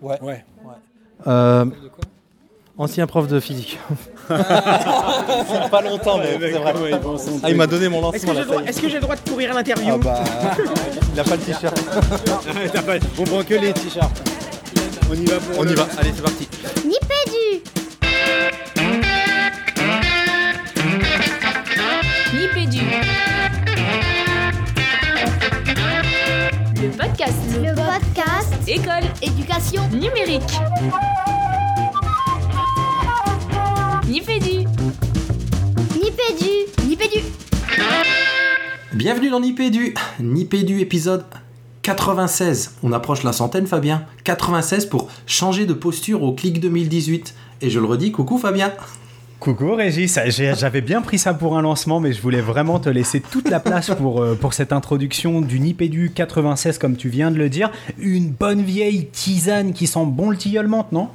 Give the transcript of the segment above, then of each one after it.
Ouais. ouais. Euh, ancien prof de physique. pas longtemps, mais c'est vrai. ah, il m'a donné mon lancement. Est-ce que j'ai le droit de courir à l'interview ah bah, Il a pas le t-shirt. On prend que les t-shirts. On y va. On y va. Allez, c'est parti. Nipédu. Nipédu. Podcast. Le podcast. École. Éducation. Numérique. Nipédu. Nipédu. Nipédu. Bienvenue dans Nipédu. Nipédu épisode 96. On approche la centaine, Fabien. 96 pour changer de posture au clic 2018. Et je le redis, coucou Fabien. Coucou Régis, j'avais bien pris ça pour un lancement, mais je voulais vraiment te laisser toute la place pour, euh, cette introduction du Nipédu 96, comme tu viens de le dire. Une bonne vieille tisane qui sent bon le tilleul non?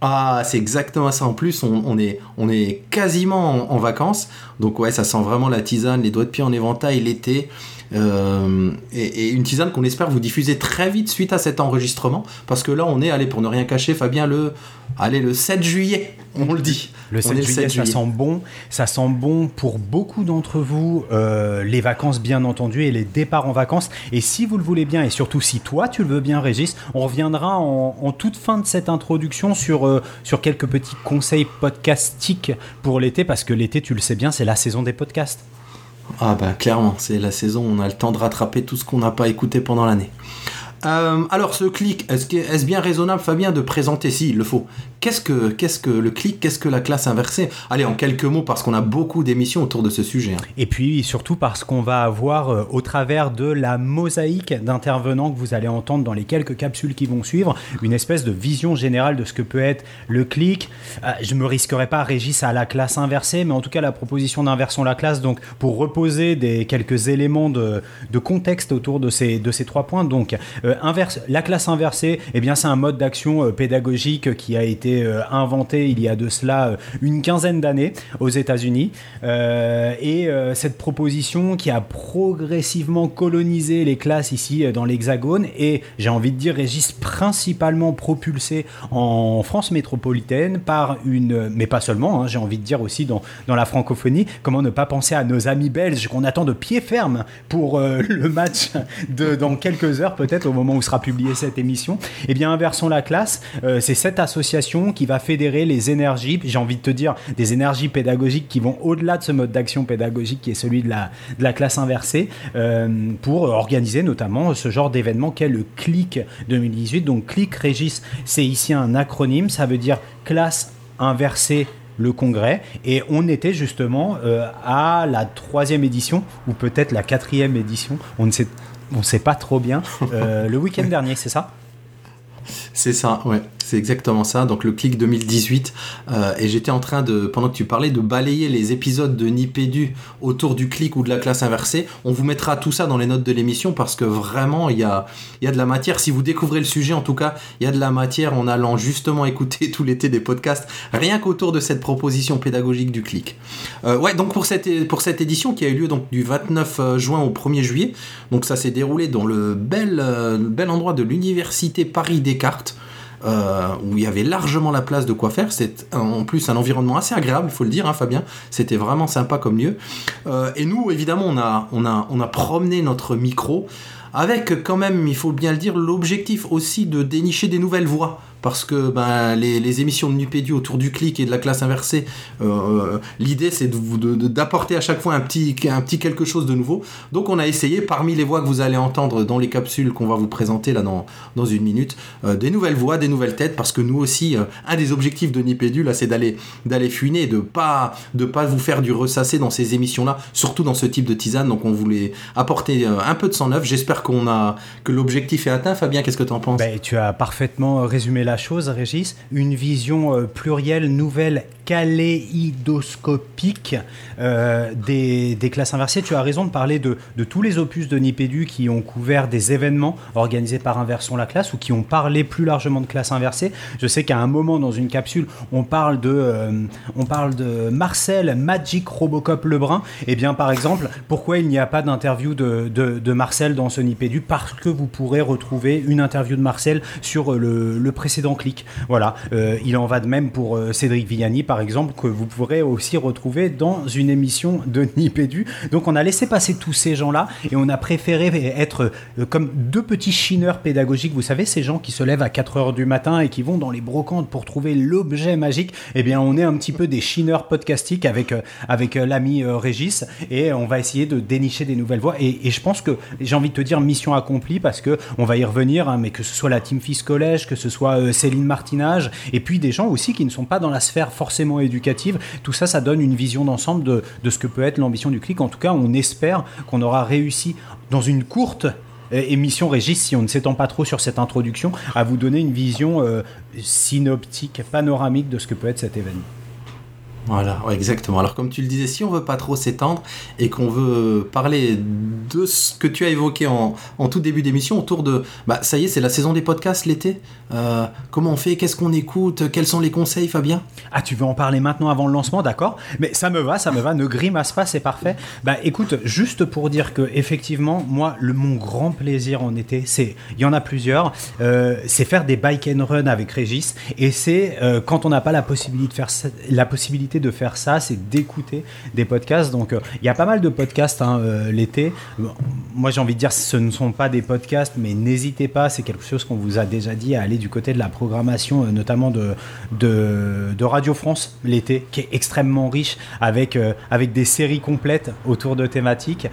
Ah, c'est exactement ça. En plus, on, est, on est quasiment en, vacances. Donc, ouais, ça sent vraiment la tisane, les doigts de pied en éventail, l'été. Euh, et, une tisane qu'on espère vous diffuser très vite suite à cet enregistrement. Parce que là, on est, allez, pour ne rien cacher, Fabien, le, allez, le 7 juillet, on le dit. Le 7, juillet, ça sent bon. Ça sent bon pour beaucoup d'entre vous, euh, les vacances bien entendu et les départs en vacances. Et si vous le voulez bien, et surtout si toi tu le veux bien, Régis, on reviendra en, toute fin de cette introduction sur, euh, sur quelques petits conseils podcastiques pour l'été, parce que l'été, tu le sais bien, c'est la saison des podcasts. Ah bah clairement, c'est la saison on a le temps de rattraper tout ce qu'on n'a pas écouté pendant l'année. Euh, alors ce clic, est-ce est bien raisonnable Fabien de présenter, si il le faut, qu'est-ce que, le clic, qu'est-ce que la classe inversée? Allez, en quelques mots, parce qu'on a beaucoup d'émissions autour de ce sujet. Hein. Et puis surtout parce qu'on va avoir, euh, au travers de la mosaïque d'intervenants que vous allez entendre dans les quelques capsules qui vont suivre, une espèce de vision générale de ce que peut être le clic. Euh, je me risquerai pas, Régis, à la classe inversée, mais en tout cas la proposition d'inversion la classe, donc pour reposer des quelques éléments de, contexte autour de ces, trois points. Donc, inverse, la classe inversée, eh bien, c'est un mode d'action euh, pédagogique qui a été euh, inventé il y a de cela euh, une quinzaine d'années aux États-Unis. et cette proposition qui a progressivement colonisé les classes ici dans l'Hexagone et j'ai envie de dire, Régis, principalement propulsé en France métropolitaine par une, mais pas seulement, hein, j'ai envie de dire aussi dans, dans la francophonie, comment ne pas penser à nos amis belges qu'on attend de pied ferme pour le match de, dans quelques heures peut-être au moment où sera publiée cette émission, eh bien inversons la classe. Euh, c'est cette association qui va fédérer les énergies, j'ai envie de te dire des énergies pédagogiques qui vont au-delà de ce mode d'action pédagogique qui est celui de la, de la classe inversée, euh, pour organiser notamment ce genre d'événement qu'est le CLIC 2018. Donc CLIC Régis, c'est ici un acronyme, ça veut dire classe inversée le congrès et on était justement euh, à la troisième édition ou peut-être la quatrième édition on ne sait on sait pas trop bien. Euh, le week-end dernier, c'est ça? C'est ça, ouais. C'est exactement ça. Donc le clic 2018. Euh, et j'étais en train de, pendant que tu parlais, de balayer les épisodes de Nipédu autour du clic ou de la classe inversée. On vous mettra tout ça dans les notes de l'émission parce que vraiment, il y a, y a de la matière. Si vous découvrez le sujet, en tout cas, il y a de la matière en allant justement écouter tout l'été des podcasts, rien qu'autour de cette proposition pédagogique du clic. Euh, ouais, donc pour cette, édition qui a eu lieu du 29 euh, juin au 1er juillet, donc ça s'est déroulé dans le bel, bel endroit de l'université Paris-Descartes. Euh, où il y avait largement la place de quoi faire. C'est en plus un environnement assez agréable, il faut le dire, hein, Fabien. C'était vraiment sympa comme lieu. Euh, et nous, évidemment, on a, promené notre micro avec quand même, il faut bien le dire, l'objectif aussi de dénicher des nouvelles voies parce que ben, les, émissions de Nupédu autour du clic et de la classe inversée, euh, euh, l'idée c'est d'apporter à chaque fois un petit, quelque chose de nouveau. Donc on a essayé, parmi les voix que vous allez entendre dans les capsules qu'on va vous présenter là dans, une minute, euh, des nouvelles voix, des nouvelles têtes, parce que nous aussi, un des objectifs de Nipédu, là, c'est d'aller fuiner, de pas de pas vous faire du ressasser dans ces émissions-là, surtout dans ce type de tisane. Donc on voulait apporter un peu de sang neuf. J'espère qu'on a que l'objectif est atteint. Fabien, qu'est-ce que tu en penses? Ben, Tu as parfaitement résumé la la chose, Régis, une vision euh, plurielle, nouvelle, kaléidoscopique euh, des, des classes inversées. Tu as raison de parler de, de tous les opus de Nipédu qui ont couvert des événements organisés par Inversons la classe ou qui ont parlé plus largement de classe inversée. Je sais qu'à un moment dans une capsule, on parle de, euh, on parle de Marcel Magic Robocop Lebrun. Et bien, par exemple, pourquoi il n'y a pas d'interview de, de, de Marcel dans ce Nipédu? Parce que vous pourrez retrouver une interview de Marcel sur le, le précédent clic. Voilà, Euh, il en va de même pour euh, Cédric Villani, par exemple, que vous pourrez aussi retrouver dans une émission de Nipédu. Donc on a laissé passer tous ces gens-là et on a préféré être euh, comme deux petits chineurs pédagogiques. Vous savez, ces gens qui se lèvent à 4 heures du matin et qui vont dans les brocantes pour trouver l'objet magique. Eh bien, on est un petit peu des chineurs podcastiques avec, avec l'ami Régis et on va essayer de dénicher des nouvelles voies. Et, je pense que j'ai envie de te dire mission accomplie parce que on va y revenir, hein, mais que ce soit la Team Fils Collège, que ce soit Céline Martinage, et puis des gens aussi qui ne sont pas dans la sphère forcément éducative. Tout ça, ça donne une vision d'ensemble de, ce que peut être l'ambition du clic. En tout cas, on espère qu'on aura réussi dans une courte euh, émission Régis, si on ne s'étend pas trop sur cette introduction, à vous donner une vision euh, synoptique, panoramique de ce que peut être cet événement. Voilà, exactement. Alors comme tu le disais, si on veut pas trop s'étendre et qu'on veut parler de ce que tu as évoqué en, tout début d'émission autour de, bah ça y est, c'est la saison des podcasts l'été. Euh, comment on fait? Qu'est-ce qu'on écoute? Quels sont les conseils, Fabien? Ah, tu veux en parler maintenant avant le lancement, d'accord Mais ça me va, ça me va. Ne grimace pas, c'est parfait. Bah, écoute, juste pour dire que effectivement, moi, le mon grand plaisir en été, c'est, il y en a plusieurs, euh, c'est faire des bike and run avec Régis, et c'est euh, quand on n'a pas la possibilité de faire la possibilité de faire ça, c'est d'écouter des podcasts. Donc, euh, il y a pas mal de podcasts hein, euh, l'été. Moi, j'ai envie de dire, ce ne sont pas des podcasts, mais n'hésitez pas. C'est quelque chose qu'on vous a déjà dit à aller du côté de la programmation, euh, notamment de, de, Radio France l'été, qui est extrêmement riche avec, avec des séries complètes autour de thématiques.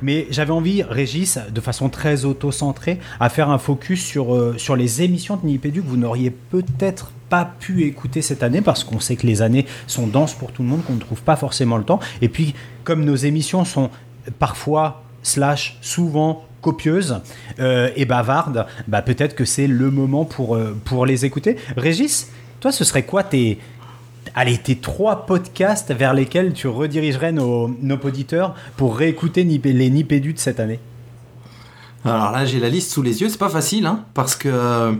Mais j'avais envie, Régis, de façon très auto-centrée, à faire un focus sur, sur les émissions de Nipédu que vous n'auriez peut-être pas pu écouter cette année parce qu'on sait que les années sont denses pour tout le monde, qu'on ne trouve pas forcément le temps. Et puis, comme nos émissions sont parfois, slash, souvent copieuses euh, et bavardes, bah, peut-être que c'est le moment pour, euh, pour les écouter. Régis, toi, ce serait quoi tes, allez, tes trois podcasts vers lesquels tu redirigerais nos, nos auditeurs pour réécouter les Nipédus de cette année? Alors là, j'ai la liste sous les yeux. C'est pas facile, hein, parce que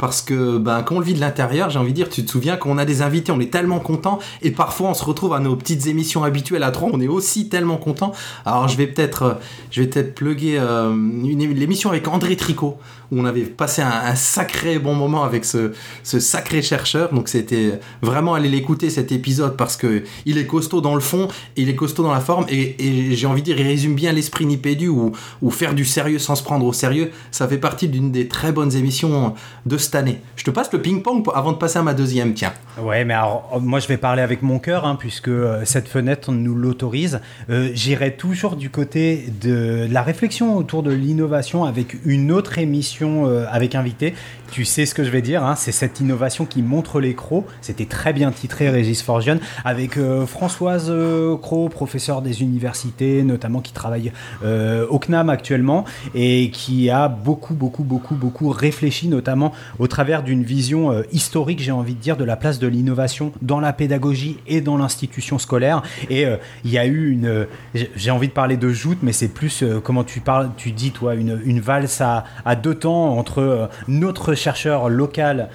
parce que ben, quand on le vit de l'intérieur, j'ai envie de dire, tu te souviens qu'on a des invités, on est tellement content, et parfois on se retrouve à nos petites émissions habituelles à trois, on est aussi tellement content. Alors je vais peut-être, euh, je vais peut-être plugger euh, l'émission avec André Tricot, où on avait passé un, sacré bon moment avec ce, ce sacré chercheur. Donc c'était vraiment aller l'écouter cet épisode parce que il est costaud dans le fond, et il est costaud dans la forme, et, j'ai envie de dire, il résume bien l'esprit Nipédu ou, faire du sérieux sans se prendre au sérieux. Ça fait partie d'une des très bonnes émissions de année. Je te passe le ping-pong avant de passer à ma deuxième, tiens. Ouais, mais alors, euh, moi je vais parler avec mon cœur, hein, puisque euh, cette fenêtre nous l'autorise. Euh, J'irai toujours du côté de la réflexion autour de l'innovation avec une autre émission euh, avec invité. Tu sais ce que je vais dire, hein, c'est cette innovation qui montre les crocs. C'était très bien titré, Régis Forgione, avec Françoise Cros, professeure des universités, notamment qui travaille au CNAM actuellement, et qui a beaucoup, beaucoup, beaucoup, beaucoup réfléchi, notamment au travers d'une vision euh, historique, j'ai envie de dire, de la place de l'innovation dans la pédagogie et dans l'institution scolaire. Et euh, il y a eu une, euh, j'ai- envie de parler de joute, mais c'est plus comment tu parles, tu dis toi, une, valse à, deux temps entre notre chercheur local,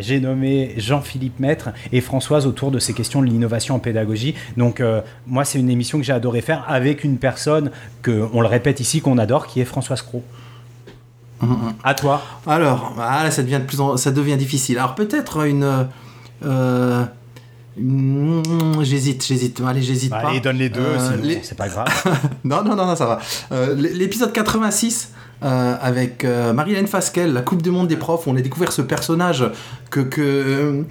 j'ai nommé Jean-Philippe Maître, et Françoise autour de ces questions de l'innovation en pédagogie. Donc moi, c'est une émission que j'ai adoré faire avec une personne que, on le répète ici, qu'on adore, qui est Françoise Cros. À toi. Alors, ah, là, ça devient, de plus en- ça devient difficile. Alors peut-être une... euh, une- j'hésite, j'hésite. Allez, j'hésite pas. Allez, donne les deux, Euh, sinon les- c'est pas grave. non, non, non, non, ça va. Euh, L'épisode 86 euh, avec euh, Marilyn Fasquelle, la Coupe du Monde des profs, on a découvert ce personnage que, que euh,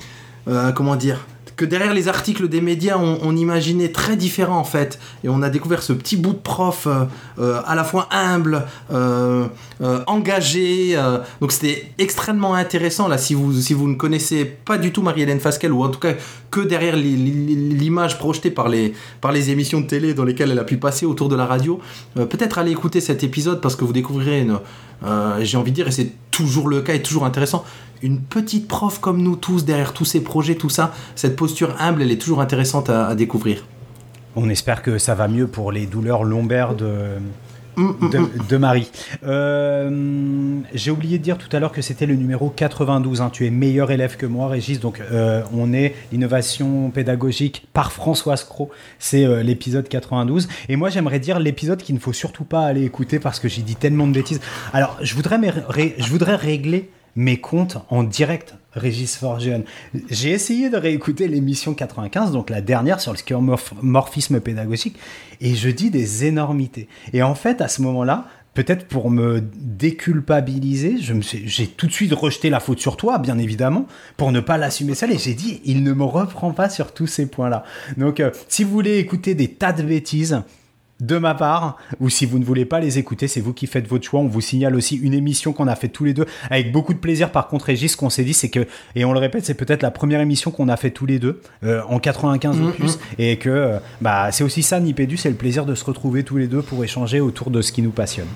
euh, comment dire, derrière les articles des médias, on, imaginait très différent en fait. Et on a découvert ce petit bout de prof euh, euh, à la fois humble, euh, engagé. donc c'était extrêmement intéressant là. Si vous, si vous ne connaissez pas du tout Marie-Hélène Fasquelle, ou en tout cas que derrière li- li- l'image projetée par les, par les émissions de télé dans lesquelles elle a pu passer autour de la radio. Peut-être aller écouter cet épisode parce que vous découvrirez, une, j'ai envie de dire, et c'est toujours le cas et toujours intéressant, une petite prof comme nous tous derrière tous ces projets, tout ça. Cette posture humble, elle est toujours intéressante à, à découvrir. On espère que ça va mieux pour les douleurs lombaires de, de, Marie. Euh, J'ai oublié de dire tout à l'heure que c'était le numéro 92. hein. Tu es meilleur élève que moi, Régis. Donc, euh, on est l'innovation pédagogique par Françoise Cros. C'est euh, l'épisode 92. Et moi, j'aimerais dire l'épisode qu'il ne faut surtout pas aller écouter parce que j'ai dit tellement de bêtises. Alors, je voudrais, je voudrais régler mes comptes en direct, Régis Forgeon. J'ai essayé de réécouter l'émission 95, donc la dernière sur le skeuomorphisme pédagogique, et je dis des énormités. Et en fait, à ce moment-là, peut-être pour me déculpabiliser, j'ai tout de suite rejeté la faute sur toi, bien évidemment, pour ne pas l'assumer seul, et j'ai dit, il ne me reprend pas sur tous ces points-là. Donc, euh, si vous voulez écouter des tas de bêtises, de ma part, ou si vous ne voulez pas les écouter, c'est vous qui faites votre choix. On vous signale aussi une émission qu'on a fait tous les deux avec beaucoup de plaisir. Par contre, Régis, ce qu'on s'est dit, c'est que, et on le répète, c'est peut-être la première émission qu'on a fait tous les deux euh, en 95 Mhm. ou plus, et que euh, bah c'est aussi ça, Nipédu, c'est le plaisir de se retrouver tous les deux pour échanger autour de ce qui nous passionne.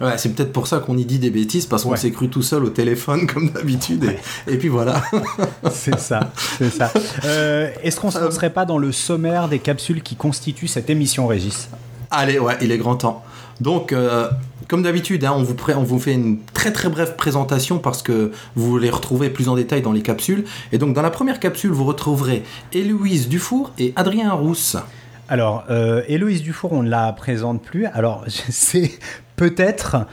Ouais, c'est peut-être pour ça qu'on y dit des bêtises, parce qu'on Ouais. s'est cru tout seul au téléphone, comme d'habitude, et, et puis voilà. C'est ça, c'est ça. Euh, Est-ce qu'on ne serait pas dans le sommaire des capsules qui constituent cette émission, Régis? Allez, ouais, il est grand temps. Donc, euh, comme d'habitude, hein, on, vous on vous fait une très très brève présentation parce que vous les retrouvez plus en détail dans les capsules. Et donc, dans la première capsule, vous retrouverez Héloïse Dufour et Adrien Rousse. Alors, euh, Héloïse Dufour, on ne la présente plus. Alors, c'est peut-être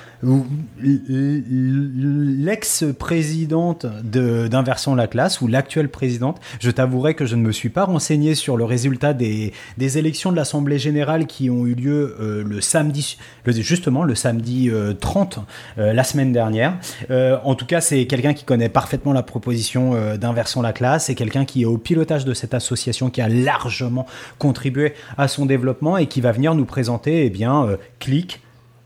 l'ex-présidente de- d'Inversion la classe ou l'actuelle présidente. Je t'avouerai que je ne me suis pas renseigné sur le résultat des, des élections de l'Assemblée générale qui ont eu lieu euh, le samedi, justement le samedi euh, 30, euh, la semaine dernière. Euh, en tout cas, c'est quelqu'un qui connaît parfaitement la proposition d'Inversion la classe. C'est quelqu'un qui est au pilotage de cette association qui a largement contribué à son développement et qui va venir nous présenter, eh bien, Click,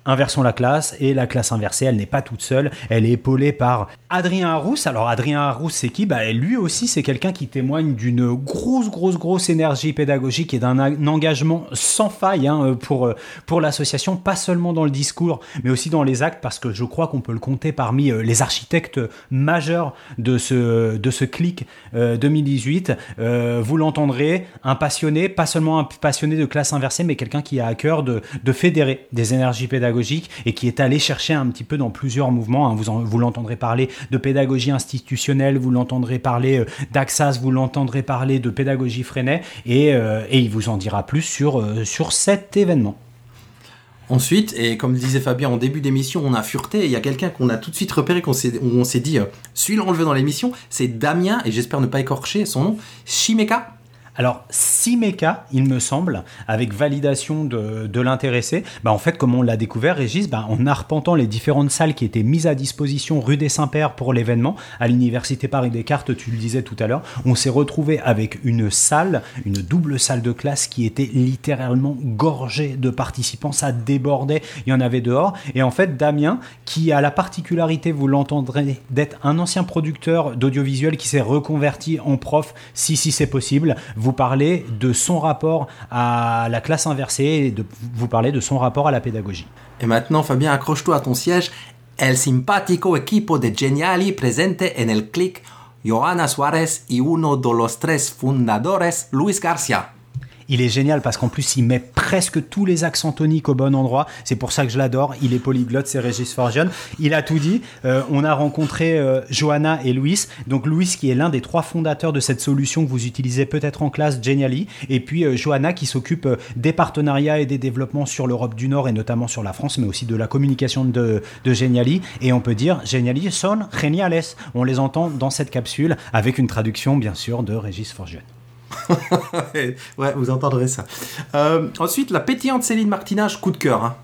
Inversons la classe et la classe inversée, elle n'est pas toute seule, elle est épaulée par Adrien Arrousse. Alors Adrien Arrousse, c'est qui? Bah, Lui aussi, c'est quelqu'un qui témoigne d'une grosse, grosse, grosse énergie pédagogique et d'un engagement sans faille hein, pour, euh, pour l'association, pas seulement dans le discours, mais aussi dans les actes, parce que je crois qu'on peut le compter parmi euh, les architectes majeurs de ce, de ce clic euh, 2018. Euh, vous l'entendrez, un passionné, pas seulement un passionné de classe inversée, mais quelqu'un qui a à cœur de, de fédérer des énergies pédagogiques et qui est allé chercher un petit peu dans plusieurs mouvements. hein. Vous, en- vous l'entendrez parler de pédagogie institutionnelle, vous l'entendrez parler euh, d'Axas, vous l'entendrez parler de pédagogie Freinet, et, euh, il vous en dira plus sur, euh, sur cet événement. Ensuite, et comme disait Fabien en début d'émission, on a fureté. et Il y a quelqu'un qu'on a tout de suite repéré, qu'on s'est, on s'est dit, celui-là on le veut dans l'émission, c'est Damien, et j'espère ne pas écorcher son nom, Shimeka. Alors, Simeka, il me semble, avec validation de, l'intéressé, bah en fait, comme on l'a découvert, Régis, bah, en arpentant les différentes salles qui étaient mises à disposition rue des Saints-Pères pour l'événement, à l'Université Paris-Descartes, tu le disais tout à l'heure, on s'est retrouvé avec une salle, une double salle de classe qui était littéralement gorgée de participants, ça débordait, il y en avait dehors. Et en fait, Damien, qui a la particularité, vous l'entendrez, d'être un ancien producteur d'audiovisuel qui s'est reconverti en prof, si si c'est possible, parlez de son rapport à la classe inversée et de, vous parlez de son rapport à la pédagogie. Et maintenant, Fabien, accroche-toi à ton siège. El simpático equipo de Geniali presente en el click Johanna Suarez y uno de los tres fundadores, Luis Garcia. Il est génial parce qu'en plus, il met presque tous les accents toniques au bon endroit. C'est pour ça que je l'adore. Il est polyglotte, c'est Régis Forgione. Il a tout dit. Euh, on a rencontré euh, Johanna et Louis. Donc, Louis qui est l'un des trois fondateurs de cette solution que vous utilisez peut-être en classe, Geniali. Et puis, euh, Johanna qui s'occupe euh, des partenariats et des développements sur l'Europe du Nord et notamment sur la France, mais aussi de la communication de, de Geniali. Et on peut dire, Geniali son geniales. On les entend dans cette capsule avec une traduction, bien sûr, de Régis Forgione. ouais, vous entendrez ça. Euh, ensuite, la pétillante Céline Martinage, coup de cœur. hein.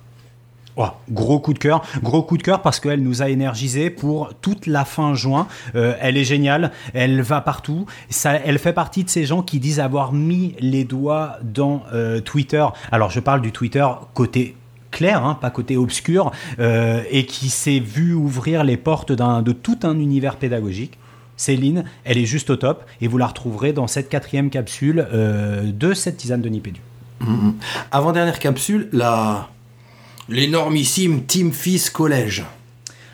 Oh, gros coup de cœur, gros coup de cœur parce qu'elle nous a énergisé pour toute la fin juin. Euh, elle est géniale, elle va partout. Elle fait partie de ces gens qui disent avoir mis les doigts dans euh, Twitter. Alors je parle du Twitter côté clair, hein, pas côté obscur, et qui s'est vu ouvrir les portes de tout un univers pédagogique. Céline, elle est juste au top et vous la retrouverez dans cette quatrième capsule euh, de cette tisane de Nipédu. Mm-hmm. Avant-dernière capsule, la... l'énormissime Team Fils Collège.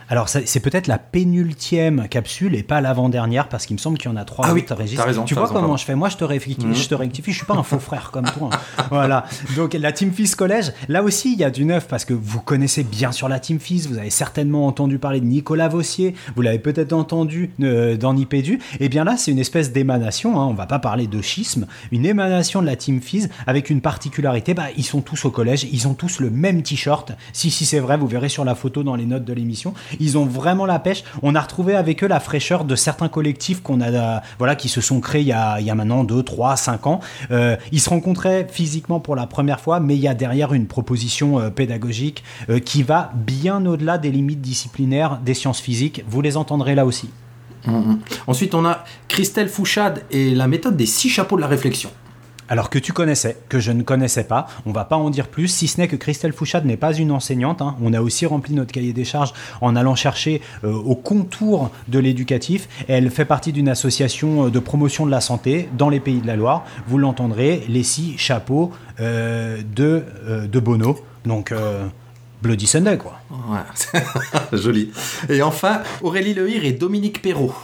Alors, c'est peut-être la pénultième capsule et pas l'avant-dernière, parce qu'il me semble qu'il y en a trois ah oui, Régis. raison, tu vois comment je fais? Moi, je te, rectifie, mhm. je te rectifie, je suis pas un faux frère comme toi. voilà. Donc, la Team Fils Collège, là aussi, il y a du neuf, parce que vous connaissez bien sur la Team Fils, vous avez certainement entendu parler de Nicolas Vossier, vous l'avez peut-être entendu euh, dans Nipédu. Et eh bien là, c'est une espèce d'émanation, hein, on va pas parler de schisme, une émanation de la Team Fils avec une particularité, bah, ils sont tous au collège, ils ont tous le même t-shirt. Si, si c'est vrai, vous verrez sur la photo dans les notes de l'émission. Ils ont vraiment la pêche. On a retrouvé avec eux la fraîcheur de certains collectifs qu'on a, voilà, qui se sont créés il y a, maintenant 2, 3, 5 ans. Euh, ils se rencontraient physiquement pour la première fois, mais il y a derrière une proposition euh, pédagogique euh, qui va bien au-delà des limites disciplinaires des sciences physiques. Vous les entendrez là aussi. Mmh, mmh. Ensuite, on a Christelle Fouchade et la méthode des six chapeaux de la réflexion alors que tu connaissais, que je ne connaissais pas. On va pas en dire plus, si ce n'est que Christelle Fouchade n'est pas une enseignante. Hein. On a aussi rempli notre cahier des charges en allant chercher euh, au contour de l'éducatif. Elle fait partie d'une association euh, de promotion de la santé dans les pays de la Loire. Vous l'entendrez, les six chapeaux euh, de, Bono. Donc. Bloody Sunday, quoi. Ouais, joli. Et enfin, Aurélie Lehir et Dominique Perrault.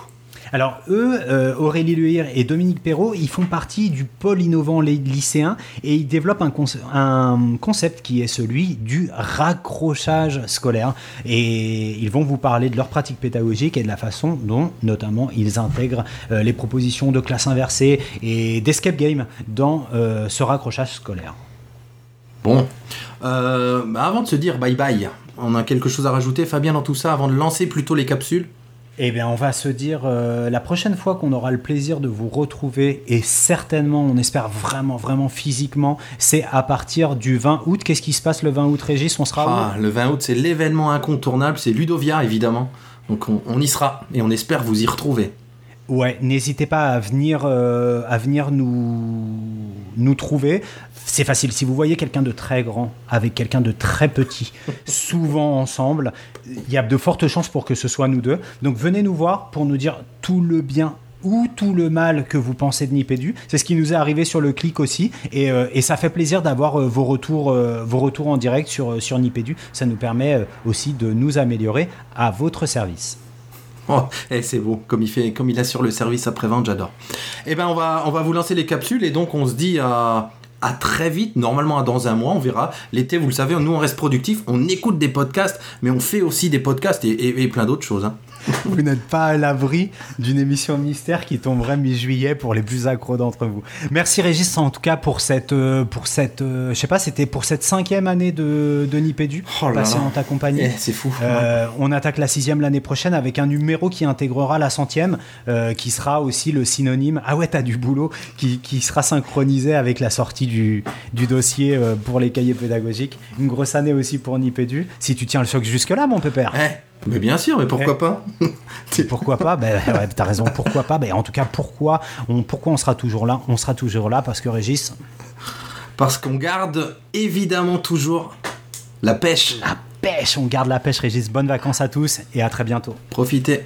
Alors eux, euh, Aurélie Luire et Dominique Perrault, ils font partie du pôle innovant lycéen et ils développent un, un concept qui est celui du raccrochage scolaire. Et ils vont vous parler de leur pratique pédagogique et de la façon dont, notamment, ils intègrent euh, les propositions de classe inversée et d'escape game dans euh, ce raccrochage scolaire. Bon, bah, avant de se dire bye bye, on a quelque chose à rajouter, Fabien, dans tout ça, avant de lancer plutôt les capsules? Eh bien, on va se dire euh, la prochaine fois qu'on aura le plaisir de vous retrouver, et certainement, on espère vraiment, vraiment physiquement, c'est à partir du 20 août. Qu'est-ce qui se passe le 20 août, Régis? On sera ah, Le 20 août, c'est l'événement incontournable, c'est Ludovia, évidemment. Donc, on y sera, et on espère vous y retrouver. Ouais, n'hésitez pas à venir, euh, à venir nous, nous trouver. C'est facile. Si vous voyez quelqu'un de très grand avec quelqu'un de très petit, souvent ensemble, il y a de fortes chances pour que ce soit nous deux. Donc venez nous voir pour nous dire tout le bien ou tout le mal que vous pensez de Nipédu. C'est ce qui nous est arrivé sur le clic aussi. Et, euh, et ça fait plaisir d'avoir euh, vos, retours, vos retours en direct sur, sur Nipédu. Ça nous permet aussi de nous améliorer à votre service. Oh, eh, c'est beau, comme il fait, comme il assure le service après-vente, j'adore. Eh ben, on va, on va vous lancer les capsules et donc on se dit à, très vite, normalement dans un mois, on verra. L'été, vous le savez, nous on reste productif, on écoute des podcasts, mais on fait aussi des podcasts et, plein d'autres choses. Hein. vous n'êtes pas à l'abri d'une émission mystère qui tomberait mi-juillet pour les plus accros d'entre vous. Merci Régis en tout cas pour cette, euh, pour cette, euh, je sais pas, c'était pour cette cinquième année de, de Nipédu, oh passé en ta compagnie. Eh, c'est fou. Euh, on attaque la sixième l'année prochaine avec un numéro qui intégrera la centième, qui sera aussi le synonyme. Ah ouais, t'as du boulot qui, qui, sera synchronisé avec la sortie du, du dossier pour les cahiers pédagogiques. Une grosse année aussi pour Nipédu. Si tu tiens le choc jusque là, mon pépère. Eh, mais bien sûr, mais pourquoi pas Pourquoi pas Ben ouais, t'as raison, pourquoi pas Ben en tout cas, pourquoi on, pourquoi on sera toujours là On sera toujours là parce que Régis. Parce qu'on garde évidemment toujours la pêche. La pêche, on garde la pêche, Régis. Bonnes vacances à tous et à très bientôt. Profitez.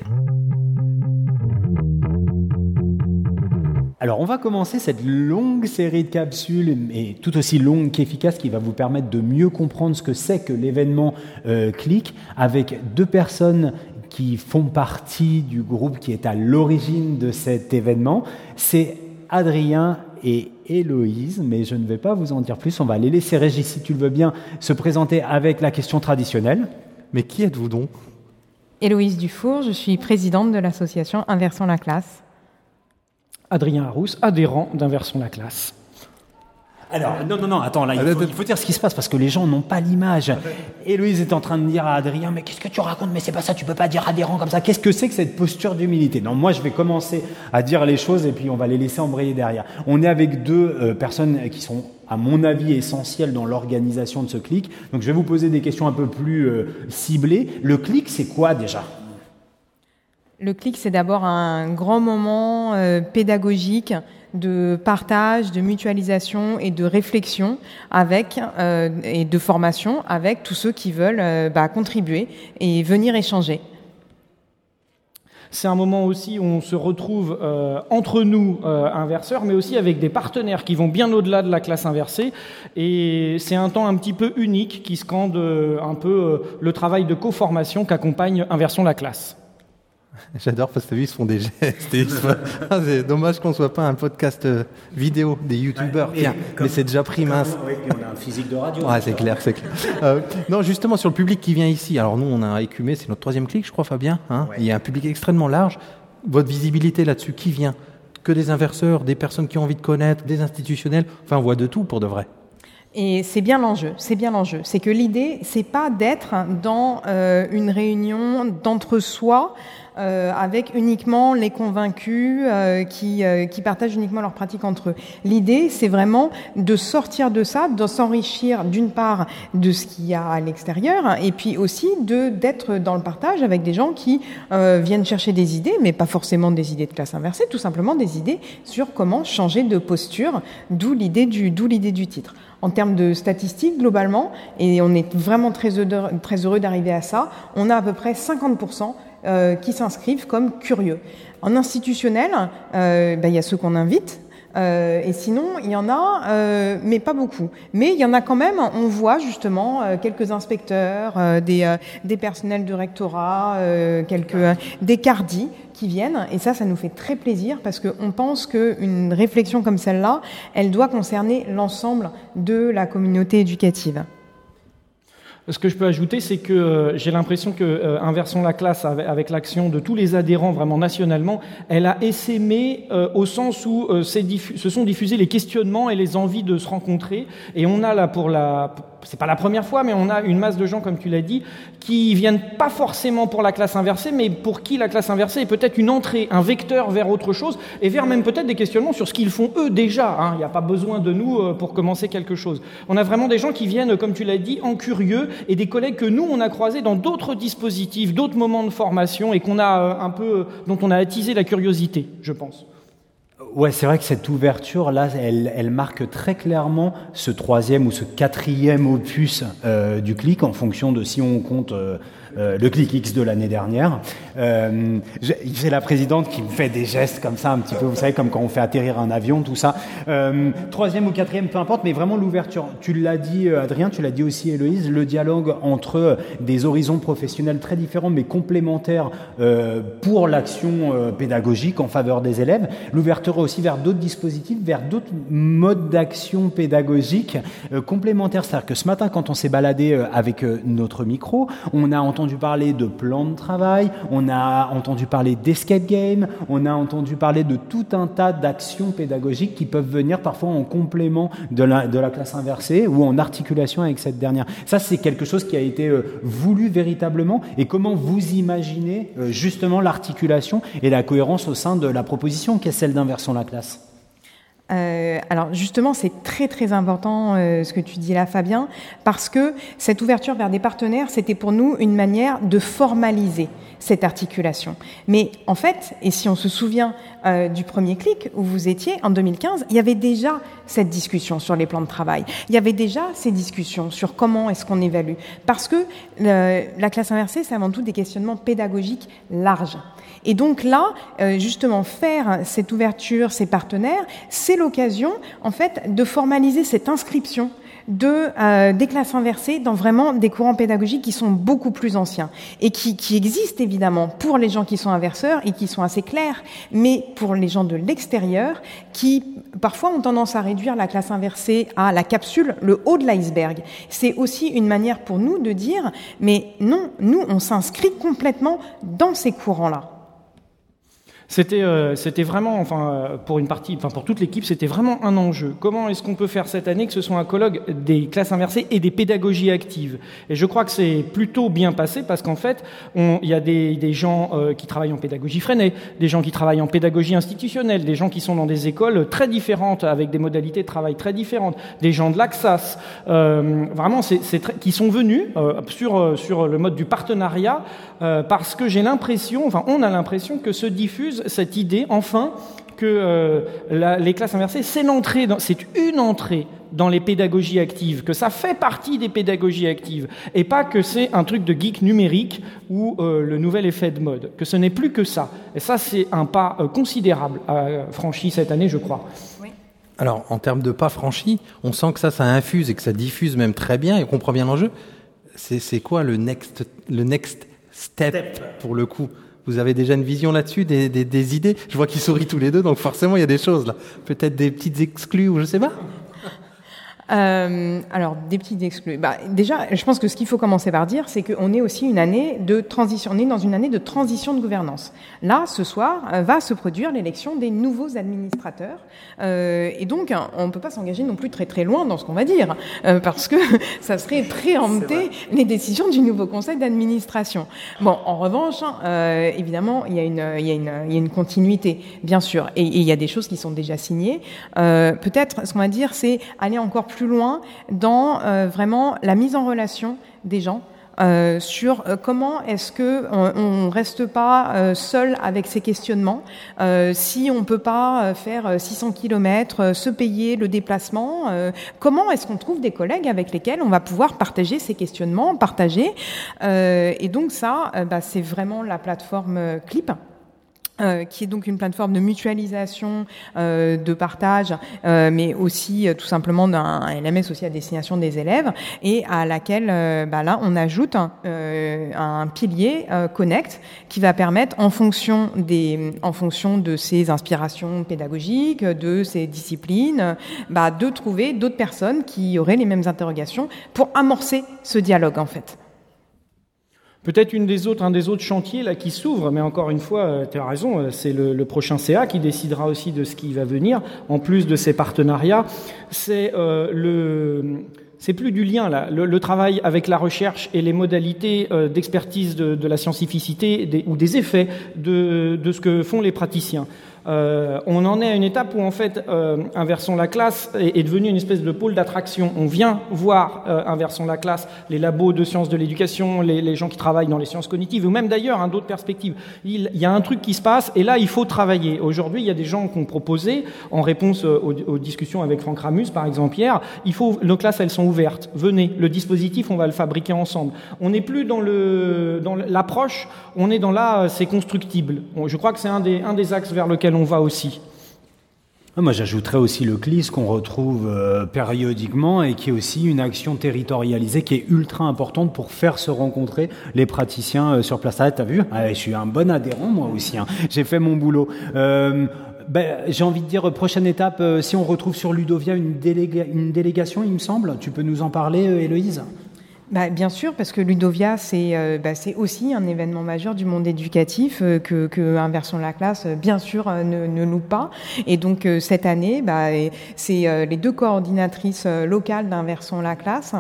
Alors, on va commencer cette longue série de capsules, et tout aussi longue qu'efficace, qui va vous permettre de mieux comprendre ce que c'est que l'événement euh, Click, avec deux personnes qui font partie du groupe qui est à l'origine de cet événement. C'est Adrien et Héloïse, mais je ne vais pas vous en dire plus. On va les laisser, Régis, si tu le veux bien, se présenter avec la question traditionnelle. Mais qui êtes-vous donc? Héloïse Dufour, je suis présidente de l'association Inversons la classe. Adrien Arous, adhérent d'Inversons la classe. Alors, non, non, non, attends, là, il faut, dire ce qui se passe parce que les gens n'ont pas l'image. Héloïse est en train de dire à Adrien, mais qu'est-ce que tu racontes Mais c'est pas ça, tu peux pas dire adhérent comme ça. Qu'est-ce que c'est que cette posture d'humilité? Non, moi, je vais commencer à dire les choses et puis on va les laisser embrayer derrière. On est avec deux euh, personnes qui sont, à mon avis, essentielles dans l'organisation de ce clic. Donc, je vais vous poser des questions un peu plus euh, ciblées. Le clic, c'est quoi déjà? Le clic, c'est d'abord un grand moment euh, pédagogique de partage, de mutualisation et de réflexion avec euh, et de formation avec tous ceux qui veulent euh, bah, contribuer et venir échanger. C'est un moment aussi où on se retrouve entre nous, euh, inverseurs, mais aussi avec des partenaires qui vont bien au-delà de la classe inversée. Et c'est un temps un petit peu unique qui scande un peu le travail de co-formation qu'accompagne Inversion la classe. J'adore parce que vu, ils se font des gestes. et se Ah, c'est dommage qu'on soit pas un podcast euh, vidéo des youtubeurs. Tiens, mais c'est déjà pris mince. on a un physique de radio. Ouais, c'est clair, c'est clair. Euh, non, justement, sur le public qui vient ici. Alors, nous, on a écumé, c'est notre troisième clic, je crois, Fabien. hein. Il y a un public extrêmement large. Votre visibilité là-dessus, qui vient? Que des inverseurs, des personnes qui ont envie de connaître, des institutionnels. Enfin, on voit de tout pour de vrai. Et c'est bien l'enjeu, c'est bien l'enjeu. C'est que l'idée, c'est pas d'être dans euh, une réunion d'entre-soi euh, avec uniquement les convaincus euh, qui, euh, qui partagent uniquement leurs pratiques entre eux. L'idée, c'est vraiment de sortir de ça, de s'enrichir d'une part de ce qu'il y a à l'extérieur, et puis aussi de d'être dans le partage avec des gens qui euh, viennent chercher des idées, mais pas forcément des idées de classe inversée, tout simplement des idées sur comment changer de posture, d'où l'idée du, d'où l'idée du titre. En termes de statistiques, globalement, et on est vraiment très heureux, d'arriver à ça, on a à peu près 50% euh, qui s'inscrivent comme curieux. En institutionnel, euh, ben, il y a ceux qu'on invite, euh, et sinon, il y en a, euh, mais pas beaucoup. Mais il y en a quand même, on voit justement euh, quelques inspecteurs, des, personnels de rectorat, quelques, des cardis qui viennent. Et ça, ça nous fait très plaisir parce qu'on pense qu'une réflexion comme celle-là, elle doit concerner l'ensemble de la communauté éducative. Ce que je peux ajouter, c'est que euh, j'ai l'impression que euh, Inversons la classe, avec, l'action de tous les adhérents vraiment nationalement, elle a essaimé euh, au sens où euh, se sont diffusés les questionnements et les envies de se rencontrer. Et on a là pour la, c'est pas la première fois, mais on a une masse de gens, comme tu l'as dit, qui viennent pas forcément pour la classe inversée, mais pour qui la classe inversée est peut-être une entrée, un vecteur vers autre chose, et vers même peut-être des questionnements sur ce qu'ils font eux déjà. hein. Il n'y a pas besoin de nous euh, pour commencer quelque chose. On a vraiment des gens qui viennent, comme tu l'as dit, en curieux, et des collègues que nous on a croisés dans d'autres dispositifs, d'autres moments de formation, et qu'on a euh, un peu, dont on a attisé la curiosité, je pense. Ouais, c'est vrai que cette ouverture là, elle, elle marque très clairement ce troisième ou ce quatrième opus euh, du clic en fonction de si on compte euh, euh, le clic X de l'année dernière. Euh, j'ai la présidente qui me fait des gestes comme ça, un petit peu, vous savez, comme quand on fait atterrir un avion, tout ça. Euh, troisième ou quatrième, peu importe, mais vraiment l'ouverture. Tu l'as dit, euh, Adrien, tu l'as dit aussi, Héloïse, le dialogue entre des horizons professionnels très différents mais complémentaires pour l'action pédagogique en faveur des élèves. L'ouverture aussi vers d'autres dispositifs, vers d'autres modes d'action pédagogique complémentaires. C'est-à-dire que ce matin, quand on s'est baladé avec notre micro, on a entendu parler de plans de travail, on a entendu parler d'escape game, on a entendu parler de tout un tas d'actions pédagogiques qui peuvent venir parfois en complément de la, de la classe inversée ou en articulation avec cette dernière. Ça, c'est quelque chose qui a été euh, voulu véritablement. Et comment vous imaginez euh, justement l'articulation et la cohérence au sein de la proposition qu'est celle d'inversion la classe? Euh, alors justement, c'est très très important euh, ce que tu dis là, Fabien, parce que cette ouverture vers des partenaires, c'était pour nous une manière de formaliser cette articulation. Mais en fait, et si on se souvient euh, du premier clic où vous étiez en 2015, il y avait déjà cette discussion sur les plans de travail. Il y avait déjà ces discussions sur comment est-ce qu'on évalue. Parce que la classe inversée, c'est avant tout des questionnements pédagogiques larges. Et donc là, euh, justement, faire cette ouverture, ces partenaires, c'est l'occasion, en fait, de formaliser cette inscription de euh, des classes inversées dans vraiment des courants pédagogiques qui sont beaucoup plus anciens et qui, qui existent évidemment pour les gens qui sont inverseurs et qui sont assez clairs, mais pour les gens de l'extérieur qui parfois ont tendance à réduire la classe inversée à la capsule, le haut de l'iceberg. C'est aussi une manière pour nous de dire, mais non, nous on s'inscrit complètement dans ces courants-là. C'était euh, vraiment, enfin, euh, pour une partie, enfin pour toute l'équipe, c'était vraiment un enjeu. Comment est-ce qu'on peut faire cette année que ce soit un colloque des classes inversées et des pédagogies actives? Et je crois que c'est plutôt bien passé parce qu'en fait, il y a des, des gens euh, qui travaillent en pédagogie freinée, des gens qui travaillent en pédagogie institutionnelle, des gens qui sont dans des écoles très différentes avec des modalités de travail très différentes, des gens de l'AXAS, euh, vraiment, c'est qui sont venus euh, sur euh, sur le mode du partenariat parce que j'ai l'impression, enfin, on a l'impression que se diffuse cette idée, enfin, que euh, la- les classes inversées, c'est l'entrée, c'est une entrée dans les pédagogies actives, que ça fait partie des pédagogies actives, et pas que c'est un truc de geek numérique ou euh, le nouvel effet de mode, que ce n'est plus que ça. Et ça, c'est un pas euh, considérable euh, franchi cette année, je crois. Alors, en termes de pas franchi, on sent que ça, ça infuse et que ça diffuse même très bien et qu'on comprend bien l'enjeu. C'est c'est quoi le next, le next step, pour le coup? Vous avez déjà une vision là-dessus, des, idées? Je vois qu'ils sourient tous les deux, donc forcément, il y a des choses là. Peut-être des petites exclus ou je sais pas? Euh, alors, des petites exclus. Bah, déjà, je pense que ce qu'il faut commencer par dire, c'est qu'on est aussi une année de transition. On est dans une année de transition de gouvernance. Là, ce soir, euh, va se produire l'élection des nouveaux administrateurs. Euh, et donc, hein, on ne peut pas s'engager non plus très très loin dans ce qu'on va dire, euh, parce que ça serait préempter les décisions du nouveau conseil d'administration. Bon, en revanche, hein, euh, évidemment, il y, a une, il, y a une, il y a une continuité, bien sûr, et, et il y a des choses qui sont déjà signées. Euh, Peut-être, ce qu'on va dire, c'est aller encore plus loin dans euh, vraiment la mise en relation des gens. euh, sur euh, comment est-ce que on, reste pas seul avec ces questionnements si on peut pas faire euh, 600 kilomètres euh, se payer le déplacement comment est-ce qu'on trouve des collègues avec lesquels on va pouvoir partager ces questionnements partager et donc ça bah, c'est vraiment la plateforme Clip euh, qui est donc une plateforme de mutualisation, euh, de partage, euh, mais aussi euh, tout simplement d'un LMS aussi à destination des élèves, et à laquelle euh, bah là on ajoute un, pilier Connect qui va permettre, en fonction des, en fonction de ses inspirations pédagogiques, de ses disciplines, bah, de trouver d'autres personnes qui auraient les mêmes interrogations pour amorcer ce dialogue en fait. Peut-être une des autres, un des autres chantiers là qui s'ouvre, mais encore une fois, tu as raison, euh, c'est le, prochain CA qui décidera aussi de ce qui va venir, en plus de ces partenariats. C'est euh, plus du lien là, le, travail avec la recherche et les modalités euh, d'expertise de, la scientificité ou des effets de, ce que font les praticiens. Euh, on en est à une étape où en fait euh, Inversons la classe est, est, devenu une espèce de pôle d'attraction. On vient voir euh, Inversons la classe, les labos de sciences de l'éducation, les, gens qui travaillent dans les sciences cognitives, ou même d'ailleurs hein, d'autres perspectives. Il, y a un truc qui se passe et là il faut travailler. Aujourd'hui il y a des gens qui ont proposé, en réponse aux, aux, discussions avec Franck Ramus par exemple hier, il faut nos classes elles sont ouvertes. Venez, le dispositif on va le fabriquer ensemble. On n'est plus dans le dans l'approche, on est dans là c'est constructible. Je crois que c'est un des un des axes vers lequel on va aussi. Moi, j'ajouterais aussi le CLIS qu'on retrouve euh, périodiquement et qui est aussi une action territorialisée qui est ultra importante pour faire se rencontrer les praticiens euh, sur place. Ah, t'as vu? Ah, Je suis un bon adhérent, moi aussi. Hein. J'ai fait mon boulot. Euh, ben, J'ai envie de dire, prochaine étape, si on retrouve sur Ludovia une, une délégation, il me semble, tu peux nous en parler, Héloïse? Bah, bien sûr, parce que Ludovia, c'est euh, bah, aussi un événement majeur du monde éducatif euh, que, que Inversion la classe, euh, bien sûr, ne, ne loupe pas. Et donc euh, cette année, bah, c'est euh, les deux coordinatrices euh, locales d'Inversion la classe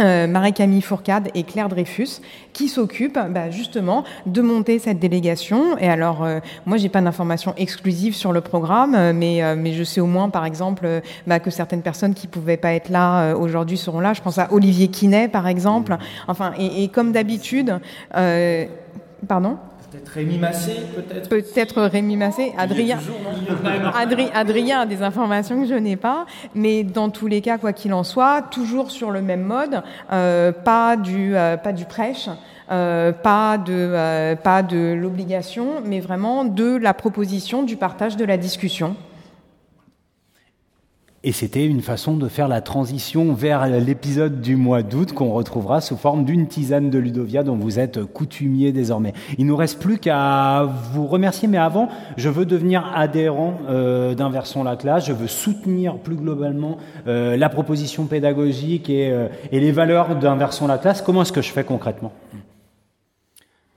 euh, Marie-Camille Fourcade et Claire Dreyfus qui s'occupent bah, justement de monter cette délégation. Et alors, euh, moi, j'ai pas d'informations exclusives sur le programme, mais euh, mais je sais au moins, par exemple, bah, que certaines personnes qui pouvaient pas être là euh, aujourd'hui seront là. Je pense à Olivier Quinet, par exemple. Enfin, et, et comme d'habitude, euh, pardon? Peut-être Rémi Massé, peut-être. Peut-être Rémi Massé. Adrien, Adri, Adrien a des informations que je n'ai pas, mais dans tous les cas, quoi qu'il en soit, toujours sur le même mode, euh, pas du, euh, pas du prêche. Euh, pas de euh, pas de l'obligation, mais vraiment de la proposition, du partage, de la discussion. Et c'était une façon de faire la transition vers l'épisode du mois d'août qu'on retrouvera sous forme d'une tisane de Ludovia dont vous êtes coutumier désormais. Il nous reste plus qu'à vous remercier, mais avant, je veux devenir adhérent euh, d'Inversons la classe, je veux soutenir plus globalement euh, la proposition pédagogique et, euh, et les valeurs d'Inversons la classe. Comment est-ce que je fais concrètement?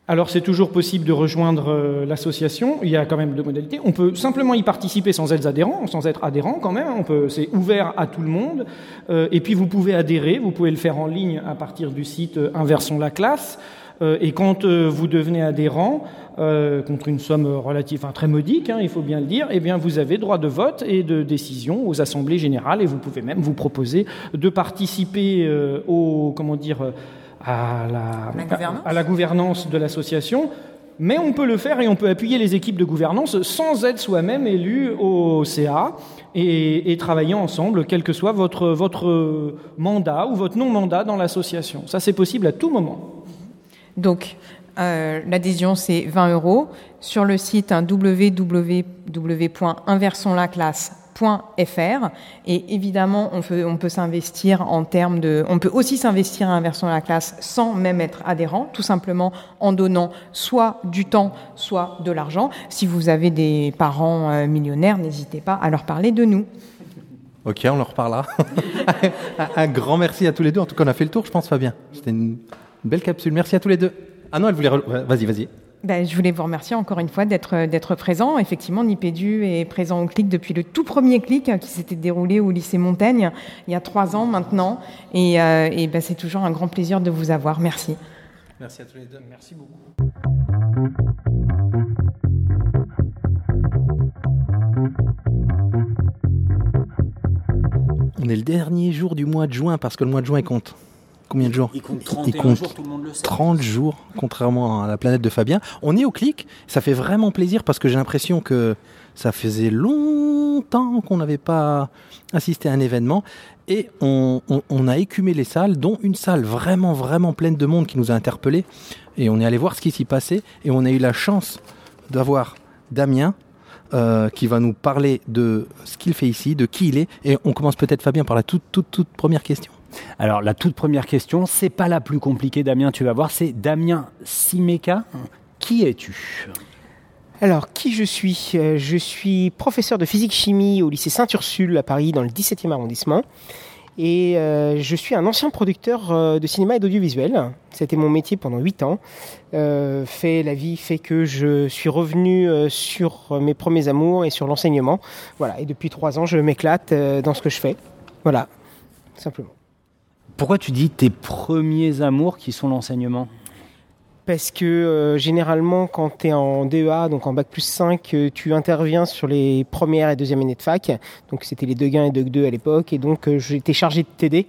Alors c'est toujours possible de rejoindre euh, l'association. Il y a quand même deux modalités. On peut simplement y participer sans être adhérent, sans être adhérent quand même. On peut, c'est ouvert à tout le monde. Euh, et puis vous pouvez adhérer. Vous pouvez le faire en ligne à partir du site euh, Inversons la classe. Et quand vous devenez adhérent, contre une somme relative, enfin, très modique, hein, il faut bien le dire, eh bien vous avez droit de vote et de décision aux assemblées générales. Et vous pouvez même vous proposer de participer au, comment dire à la, la à, à la gouvernance de l'association Mais on peut le faire et on peut appuyer les équipes de gouvernance sans être soi-même élu au CA et, et travailler ensemble, quel que soit votre, votre mandat ou votre non-mandat dans l'association. Ça, c'est possible à tout moment. Donc, euh, l'adhésion, c'est 20 euros. Sur le site hein, www.inversonslaclasse.fr et évidemment on peut, on peut s'investir en termes de on peut aussi s'investir à Inversons la classe sans même être adhérent tout simplement en donnant soit du temps soit de l'argent si vous avez des parents euh, millionnaires n'hésitez pas à leur parler de nous Ok, on leur reparlera. un grand merci à tous les deux. En tout cas, on a fait le tour, je pense, Fabien. C'était une belle capsule. Merci à tous les deux. Ah non, elle voulait. Vas-y, vas-y. Ben, je voulais vous remercier encore une fois d'être d'être présent. Effectivement, Nipédu est présent au clic depuis le tout premier clic euh, qui s'était déroulé au lycée Montaigne il y a trois ans maintenant. Et, euh, et ben, c'est toujours un grand plaisir de vous avoir. Merci. Merci à tous les deux. Merci beaucoup. On est le dernier jour du mois de juin parce que le mois de juin compte. Combien de jours Il compte Il 31 compte jours, tout le monde le sait. 30 jours, contrairement à la planète de Fabien. On est au clic, ça fait vraiment plaisir parce que j'ai l'impression que ça faisait longtemps qu'on n'avait pas assisté à un événement et on, on- on a écumé les salles, dont une salle vraiment, vraiment pleine de monde qui nous a interpellés et on est allé voir ce qui s'y passait et on a eu la chance d'avoir Damien euh, qui va nous parler de ce qu'il fait ici, de qui il est et on commence peut-être Fabien par la toute, toute, toute première question. Alors, la toute première question, c'est pas la plus compliquée, Damien, tu vas voir, c'est Damien Simeka. Qui es-tu? Alors, qui je suis? Euh, Je suis professeur de physique-chimie au lycée Sainte-Ursule à Paris, dans le 17e arrondissement. Et euh, je suis un ancien producteur euh, de cinéma et d'audiovisuel. C'était mon métier pendant 8 ans. Fait, la vie fait que je suis revenu sur mes premiers amours et sur l'enseignement. Voilà. Et depuis 3 ans, je m'éclate dans ce que je fais. Voilà, simplement. Pourquoi tu dis tes premiers amours qui sont l'enseignement? Parce que euh, généralement, quand tu es en DEA, donc en bac plus 5, euh, tu interviens sur les premières et deuxième années de fac. Donc c'était les Deguin et Deug 2 à l'époque. Et donc euh, j'étais chargé de t'aider.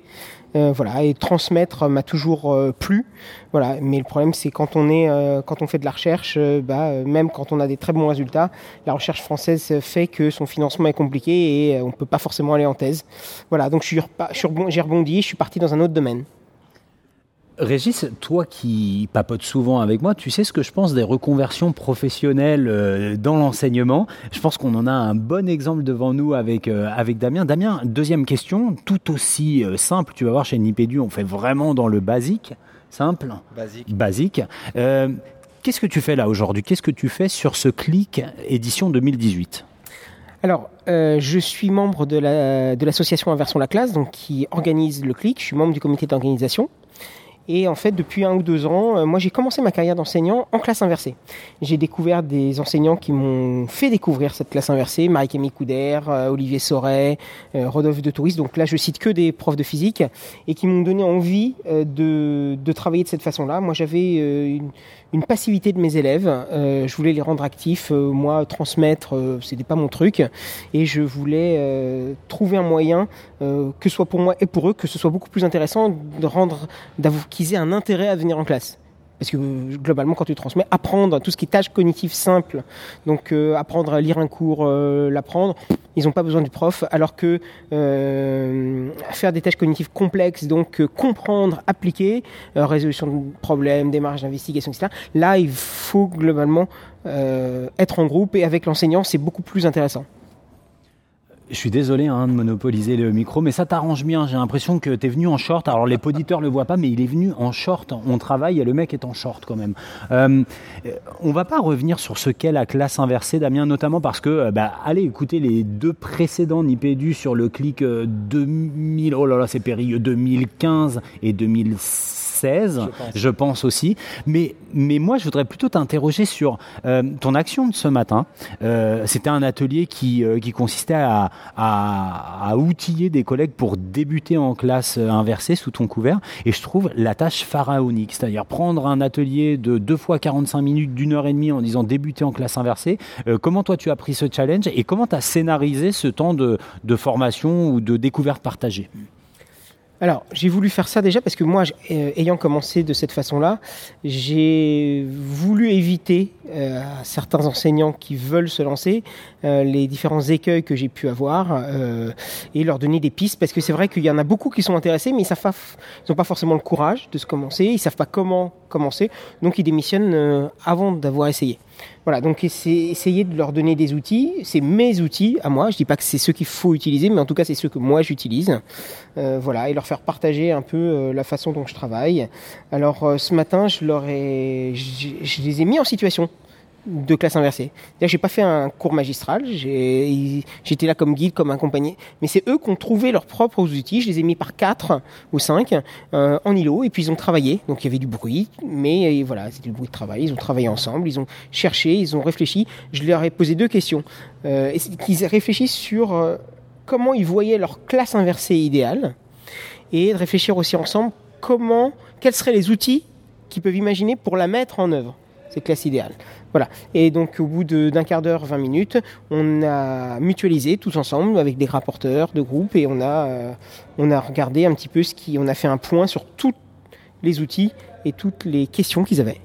Euh, voilà, et transmettre m'a toujours euh, plu. Voilà, mais le problème c'est quand on est, euh, quand on fait de la recherche, euh, bah, euh, même quand on a des très bons résultats, la recherche française fait que son financement est compliqué et on peut pas forcément aller en thèse. Voilà, donc je suis j'ai rebondi, je suis parti dans un autre domaine. Régis, toi qui papotes souvent avec moi, tu sais ce que je pense des reconversions professionnelles euh, dans l'enseignement? Je pense qu'on en a un bon exemple devant nous avec, euh, avec Damien. Damien, deuxième question, tout aussi euh, simple. Tu vas voir, chez Nipédu, on fait vraiment dans le basique. Simple. Basique. Basique. Euh, Qu'est-ce que tu fais là aujourd'hui? Qu'est-ce que tu fais sur ce clic édition 2018 Alors, euh, je suis membre de la- de l'association Inversion la classe, donc qui organise le clic. Je suis membre du comité d'organisation. Et en fait, depuis un ou deux ans, euh, moi j'ai commencé ma carrière d'enseignant en classe inversée. J'ai découvert des enseignants qui m'ont fait découvrir cette classe inversée, Marie-Camille Couder, euh, Olivier Sauret, euh, Rodolphe de Touris. Donc là, je cite que des profs de physique et qui m'ont donné envie de, de travailler de cette façon-là. Moi, j'avais une, une passivité de mes élèves. Euh, je voulais les rendre actifs. Euh, moi, transmettre, euh, c'était pas mon truc. Et je voulais euh, trouver un moyen, que ce soit pour moi et pour eux, que ce soit beaucoup plus intéressant de rendre, d'avoir qu'ils aient un intérêt à venir en classe. Parce que globalement, quand tu transmets, apprendre tout ce qui est tâches cognitives simples, donc euh, apprendre à lire un cours, euh, l'apprendre, ils n'ont pas besoin du prof, alors que euh, faire des tâches cognitives complexes, donc comprendre, appliquer, résolution de problèmes, démarche d'investigation, etc. Là, il faut globalement être en groupe et avec l'enseignant, c'est beaucoup plus intéressant. Je suis désolé hein, de monopoliser le micro, mais ça t'arrange bien. J'ai l'impression que tu es venu en short. Alors les auditeurs le voient pas, mais il est venu en short. On travaille et le mec est en short quand même. Euh, euh, on va pas revenir sur ce qu'est la classe inversée, Damien, notamment parce que, euh, bah, allez écouter les deux précédents Nipédu sur le clic euh, 2000, oh là là, c'est périlleux, 2015 et 2016, je pense, aussi. Mais, mais moi, je voudrais plutôt t'interroger sur euh, ton action de ce matin. Euh, C'était un atelier qui, euh, qui consistait à, à, à outiller des collègues pour débuter en classe inversée sous ton couvert. Et je trouve la tâche pharaonique, c'est-à-dire prendre un atelier de deux fois 45 minutes, d'une heure et demie en disant débuter en classe inversée. Comment toi tu as pris ce challenge et comment tu as scénarisé ce temps de, de formation ou de découverte partagée? Alors, j'ai voulu faire ça déjà parce que moi, euh, ayant commencé de cette façon-là, j'ai voulu éviter euh, à certains enseignants qui veulent se lancer euh, les différents écueils que j'ai pu avoir et leur donner des pistes parce que c'est vrai qu'il y en a beaucoup qui sont intéressés mais ils n'ont pas forcément le courage de se commencer, ils savent pas comment commencer, donc ils démissionnent avant d'avoir essayé. Voilà, donc essayer de leur donner des outils, c'est mes outils à moi, je dis pas que c'est ceux qu'il faut utiliser, mais en tout cas c'est ceux que moi j'utilise. Euh, voilà, et leur faire partager un peu euh, la façon dont je travaille. Alors euh, ce matin, je leur ai, je les ai mis en situation de classe inversée. D'ailleurs, j'ai pas fait un cours magistral, j'étais là comme guide, comme accompagné, mais c'est eux qui ont trouvé leurs propres outils. Je les ai mis par quatre ou cinq euh, en îlot, et puis ils ont travaillé. Donc il y avait du bruit, mais euh, voilà, c'était du bruit de travail. Ils ont travaillé ensemble, ils ont cherché, ils ont réfléchi. Je leur ai posé deux questions, euh, qu'ils réfléchissent sur euh, comment ils voyaient leur classe inversée idéale et de réfléchir aussi ensemble comment, quels seraient les outils qu'ils peuvent imaginer pour la mettre en œuvre, cette classe idéale. Voilà. Et donc, au bout d'un quart d'heure, 20 minutes, on a mutualisé tous ensemble avec des rapporteurs de groupe et on a, euh, on a regardé un petit peu ce qui, on a fait un point sur tous les outils et toutes les questions qu'ils avaient.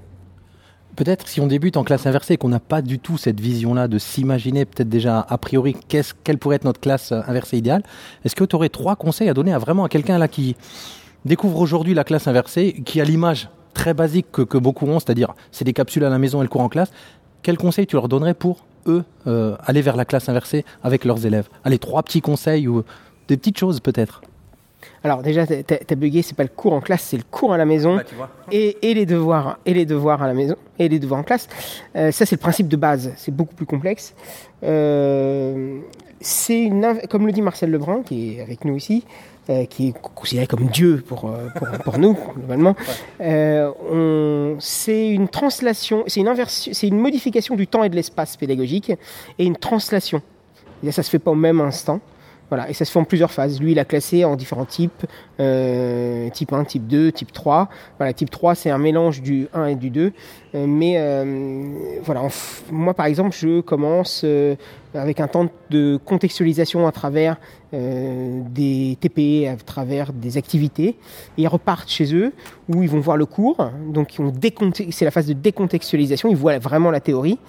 Peut-être si on débute en classe inversée et qu'on n'a pas du tout cette vision-là de s'imaginer peut-être déjà a priori quelle pourrait être notre classe euh, inversée idéale, est-ce que tu aurais trois conseils à donner à vraiment à quelqu'un là qui découvre aujourd'hui la classe inversée, qui a l'image très basique que, que beaucoup ont, c'est-à-dire c'est des capsules à la maison et le cours en classe, quels conseils tu leur donnerais pour eux euh, aller vers la classe inversée avec leurs élèves? Allez, trois petits conseils ou des petites choses peut-être. Alors déjà, t'as t'as bugué, c'est pas le cours en classe, c'est le cours à la maison et, et les devoirs et les devoirs à la maison et les devoirs en classe. Euh, ça, c'est le principe de base. C'est beaucoup plus complexe. Euh, c'est comme le dit Marcel Lebrun, qui est avec nous ici, euh, qui est considéré comme Dieu pour euh, pour, pour nous globalement. Euh, c'est une translation, c'est une une modification du temps et de l'espace pédagogique et une translation. Et ça se fait pas au même instant. Voilà, et ça se fait en plusieurs phases. Lui, il a classé en différents types, euh, type 1, type 2, type 3. Voilà, type 3, c'est un mélange du 1 et du 2. Euh, mais euh, voilà, en moi, par exemple, je commence euh, avec un temps de contextualisation à travers des TP, à travers des activités. Et ils repartent chez eux, où ils vont voir le cours. Donc, c'est la phase de décontextualisation. Ils voient vraiment la théorie.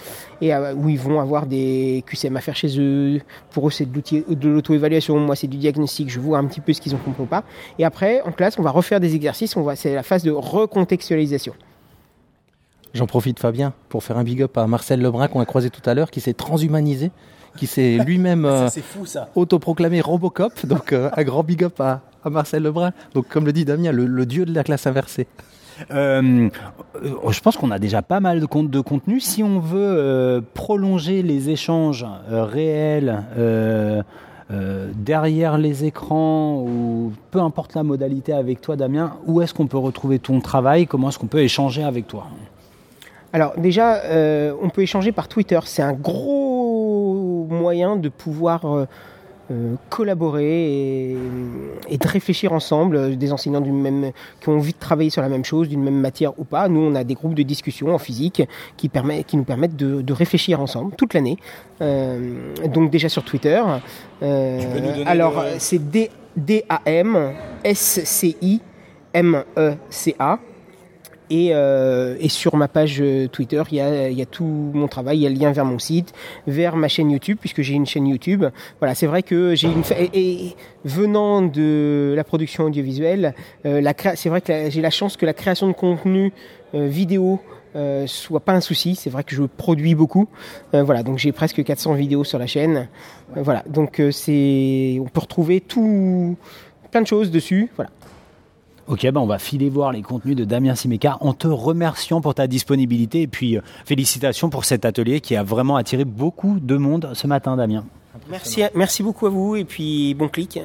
Et où ils vont avoir des QCM à faire chez eux. Pour eux, c'est de l'auto-évaluation. Moi, c'est du diagnostic. Je vois un petit peu ce qu'ils compris ou pas. Et après, en classe, on va refaire des exercices. Va, c'est la phase de recontextualisation. J'en profite Fabien pour faire un big up à Marcel Lebrun qu'on a croisé tout à l'heure, qui s'est transhumanisé, qui s'est lui-même euh, autoproclamé Robocop. Donc euh, un grand big up à, à Marcel Lebrun. Donc comme le dit Damien, le, le dieu de la classe inversée. Euh, je pense qu'on a déjà pas mal de, de contenu. Si on veut euh, prolonger les échanges euh, réels euh, euh, derrière les écrans ou peu importe la modalité avec toi, Damien, où est-ce qu'on peut retrouver ton travail? Comment est-ce qu'on peut échanger avec toi? Alors déjà, euh, on peut échanger par Twitter. C'est un gros moyen de pouvoir euh, euh, collaborer et, et de réfléchir ensemble, des enseignants du même, qui ont envie de travailler sur la même chose, d'une même matière ou pas. Nous, on a des groupes de discussion en physique qui, permet, qui nous permettent de, de réfléchir ensemble toute l'année. Donc déjà sur Twitter. Euh, peux nous donner alors, le- c'est D- D-A-M-S-C-I-M-E-C-A. Et, euh, et sur ma page euh, Twitter, il y a, tout mon travail, il y a le lien vers mon site, vers ma chaîne YouTube, puisque j'ai une chaîne YouTube. Voilà, c'est vrai que j'ai une et, venant de la production audiovisuelle, euh, c'est vrai que j'ai la chance que la création de contenu vidéo euh, soit pas un souci. C'est vrai que je produis beaucoup. Voilà, donc j'ai presque 400 vidéos sur la chaîne. Voilà, donc on peut retrouver tout, plein de choses dessus. Voilà. Ok, ben on va filer voir les contenus de Damien Simeka en te remerciant pour ta disponibilité et puis euh, félicitations pour cet atelier qui a vraiment attiré beaucoup de monde ce matin, Damien. Merci, à- merci beaucoup à vous et puis bon clic.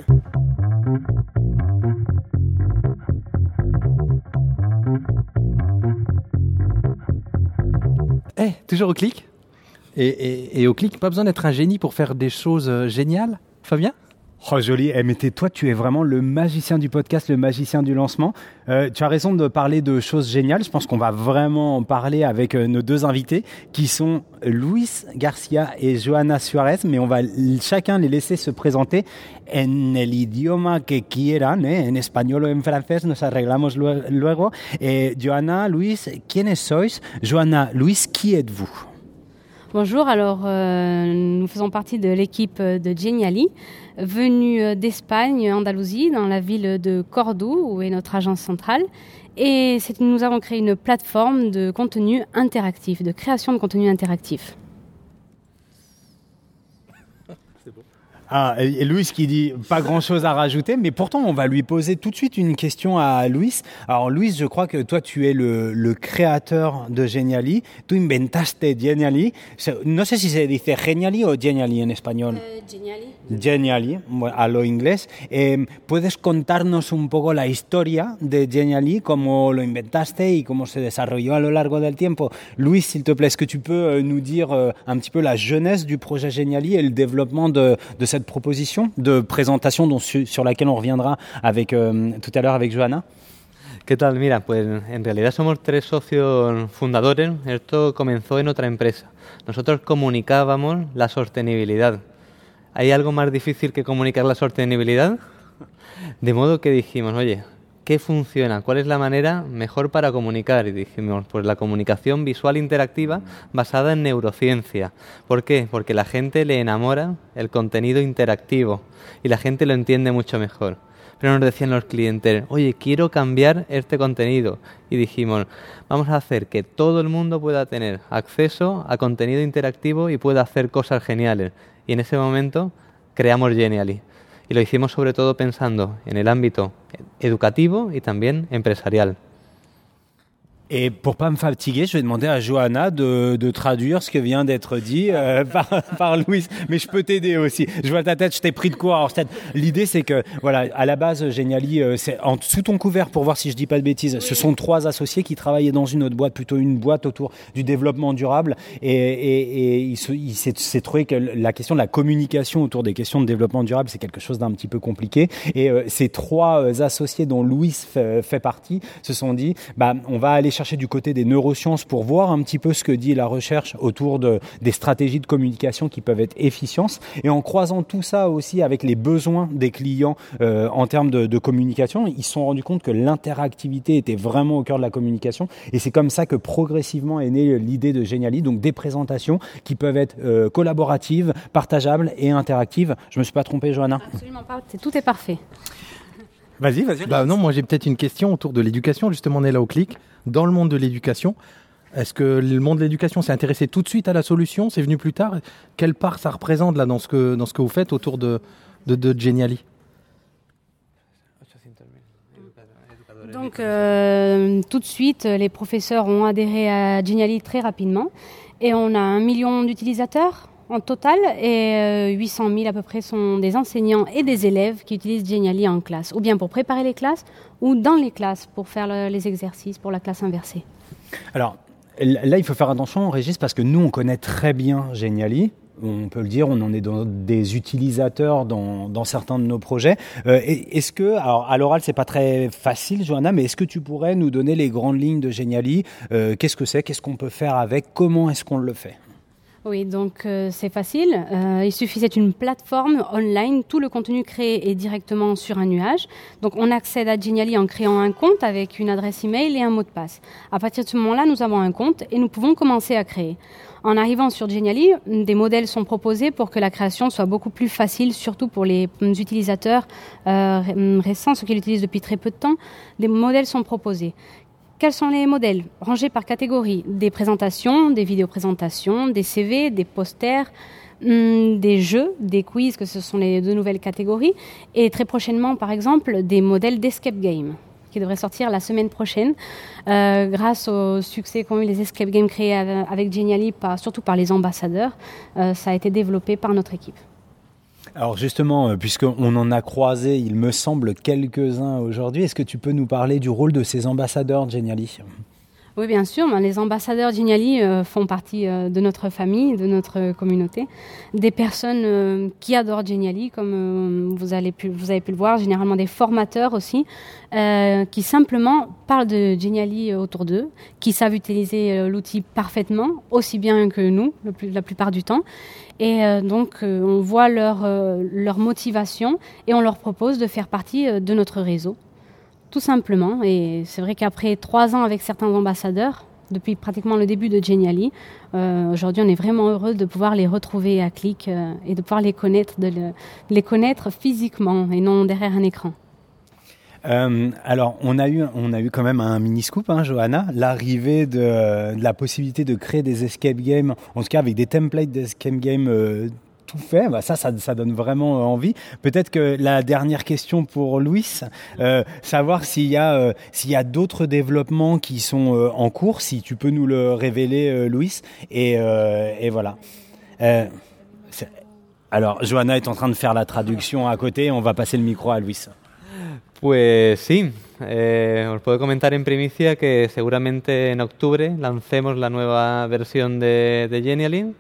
Eh, toujours au clic? Et, et- et au clic, pas besoin d'être un génie pour faire des choses euh, géniales, Fabien? Oh joli, eh, mais toi tu es vraiment le magicien du podcast, le magicien du lancement. Euh, tu as raison de parler de choses géniales. Je pense qu'on va vraiment en parler avec euh, nos deux invités qui sont Luis Garcia et Joana Suarez, mais on va chacun les laisser se présenter en el idioma que quieran, eh, en español o en francés, nos arreglamos lue- luego. Eh, Joana, Luis, ¿quiénes sois? Joana, Luis, qui êtes-vous? Bonjour, alors euh, nous faisons partie de l'équipe de Geniali, venue euh, d'Espagne, Andalousie, dans la ville de Cordoue, où est notre agence centrale. Et nous avons créé une plateforme de contenu interactif, de création de contenu interactif. Ah, et Louis qui dit pas grand chose à rajouter, mais pourtant on va lui poser tout de suite une question à Luis. Alors Luis, je crois que toi tu es le, le créateur de Geniali. Tu inventaste Geniali. No sé si se dice Geniali o Geniali en español. Geniali. Geniali, bueno, a lo inglés. Eh, ¿Puedes contarnos un poco la historia de Geniali, cómo lo inventaste y cómo se desarrolló a lo largo del tiempo? Luis, s'il te plaît, est-ce que tu peux euh, nous dire euh, un petit peu la jeunesse du projet Geniali et le développement de, de cette proposition de présentation dont, su- sur laquelle on reviendra avec, euh, tout à l'heure avec Johanna ¿Qué tal? Mira, pues en realidad somos tres socios fundadores. Esto comenzó en otra empresa. Nosotros comunicábamos la sostenibilidad. ¿Hay algo más difícil que comunicar la sostenibilidad? De modo que dijimos, oye, ¿qué funciona? ¿Cuál es la manera mejor para comunicar? Y dijimos, pues la comunicación visual interactiva basada en neurociencia. ¿Por qué? Porque la gente le enamora el contenido interactivo y la gente lo entiende mucho mejor. Pero nos decían los clientes, oye, quiero cambiar este contenido. Y dijimos, vamos a hacer que todo el mundo pueda tener acceso a contenido interactivo y pueda hacer cosas geniales. Y en ese momento creamos Genially. Y lo hicimos sobre todo pensando en el ámbito educativo y también empresarial. Et pour pas me fatiguer, je vais demander à Johanna de, de traduire ce que vient d'être dit euh, par, par Louis. Mais je peux t'aider aussi. Je vois ta tête, je t'ai pris de court. Alors, l'idée, c'est que, voilà, à la base, Geniali, euh, c'est en, sous ton couvert, pour voir si je dis pas de bêtises, ce sont trois associés qui travaillaient dans une autre boîte, plutôt une boîte autour du développement durable. Et, et, et il, se- il s'est, s'est trouvé que la question de la communication autour des questions de développement durable, c'est quelque chose d'un petit peu compliqué. Et euh, ces trois euh, associés dont Louis fait, fait partie se sont dit, bah, on va aller chercher du côté des neurosciences pour voir un petit peu ce que dit la recherche autour de, des stratégies de communication qui peuvent être efficientes. Et en croisant tout ça aussi avec les besoins des clients euh, en termes de, communication, ils se sont rendus compte que l'interactivité était vraiment au cœur de la communication. Et c'est comme ça que progressivement est née l'idée de Geniali, donc des présentations qui peuvent être euh, collaboratives, partageables et interactives. Je me suis pas trompé, Johanna? Absolument pas, tout est parfait. Vas-y, vas-y. Bah non, moi j'ai peut-être une question autour de l'éducation. Justement, on est là au clic. Dans le monde de l'éducation, est-ce que le monde de l'éducation s'est intéressé tout de suite à la solution? C'est venu plus tard? Quelle part ça représente là dans ce que, dans ce que vous faites autour de, de, de Geniali Donc euh, tout de suite, les professeurs ont adhéré à Geniali très rapidement et on a un million d'utilisateurs en total et euh, 800 000 à peu près sont des enseignants et des élèves qui utilisent Geniali en classe, ou bien pour préparer les classes ou dans les classes pour faire le- les exercices pour la classe inversée. Alors là, il faut faire attention, Régis, parce que nous, on connaît très bien Geniali. On peut le dire, on en est dans des utilisateurs dans, certains de nos projets. Euh, est-ce que, alors à l'oral, c'est pas très facile, Johanna, mais est-ce que tu pourrais nous donner les grandes lignes de Geniali? Euh, Qu'est-ce que c'est? Qu'est-ce qu'on peut faire avec? Comment est-ce qu'on le fait? Oui, donc euh, c'est facile. Euh, il suffit, c'est une plateforme online. Tout le contenu créé est directement sur un nuage. Donc on accède à Geniali en créant un compte avec une adresse email et un mot de passe. À partir de ce moment-là, nous avons un compte et nous pouvons commencer à créer. En arrivant sur Geniali, des modèles sont proposés pour que la création soit beaucoup plus facile, surtout pour les mm, utilisateurs euh, ré- récents, ceux qui l'utilisent depuis très peu de temps. Des modèles sont proposés. Quels sont les modèles Rangés par catégorie? Des présentations, des vidéo-présentations, des CV, des posters, hum, des jeux, des quiz, que ce sont les deux nouvelles catégories. Et très prochainement, par exemple, des modèles d'escape game qui devraient sortir la semaine prochaine. Euh, grâce au succès qu'ont eu les escape games créés avec Geniali, surtout par les ambassadeurs, euh, ça a été développé par notre équipe. Alors justement, euh, puisqu'on en a croisé, il me semble, quelques-uns aujourd'hui, est-ce que tu peux nous parler du rôle de ces ambassadeurs Geniali? Oui, bien sûr. Les ambassadeurs Geniali euh, font partie euh, de notre famille, de notre communauté. Des personnes euh, qui adorent Geniali, comme vous, allez pu, vous avez pu le voir, généralement des formateurs aussi, qui simplement parlent de Geniali autour d'eux, qui savent utiliser l'outil parfaitement, aussi bien que nous, la plupart du temps. Et donc, on voit leur, leur motivation et on leur propose de faire partie de notre réseau tout simplement. Et c'est vrai qu'après trois ans avec certains ambassadeurs, depuis pratiquement le début de Geniali, euh, aujourd'hui on est vraiment heureux de pouvoir les retrouver à Click euh, et de pouvoir les connaître, les connaître physiquement et non derrière un écran. Euh, alors, on a eu, quand même un mini scoop, hein, Johanna, l'arrivée de, de, la possibilité de créer des escape games, en tout cas avec des templates d'escape games tout fait. Bah, ça, ça, donne vraiment euh, envie. Peut-être que la dernière question pour Louis, euh, savoir s'il y a, euh, a d'autres développements qui sont en cours, si tu peux nous le révéler, Louis. Et, et voilà. alors, Johanna est en train de faire la traduction à côté. On va passer le micro à Louis. Pues sí, eh, os puedo comentar en primicia que seguramente en octubre lancemos la nueva versión de, de Genialin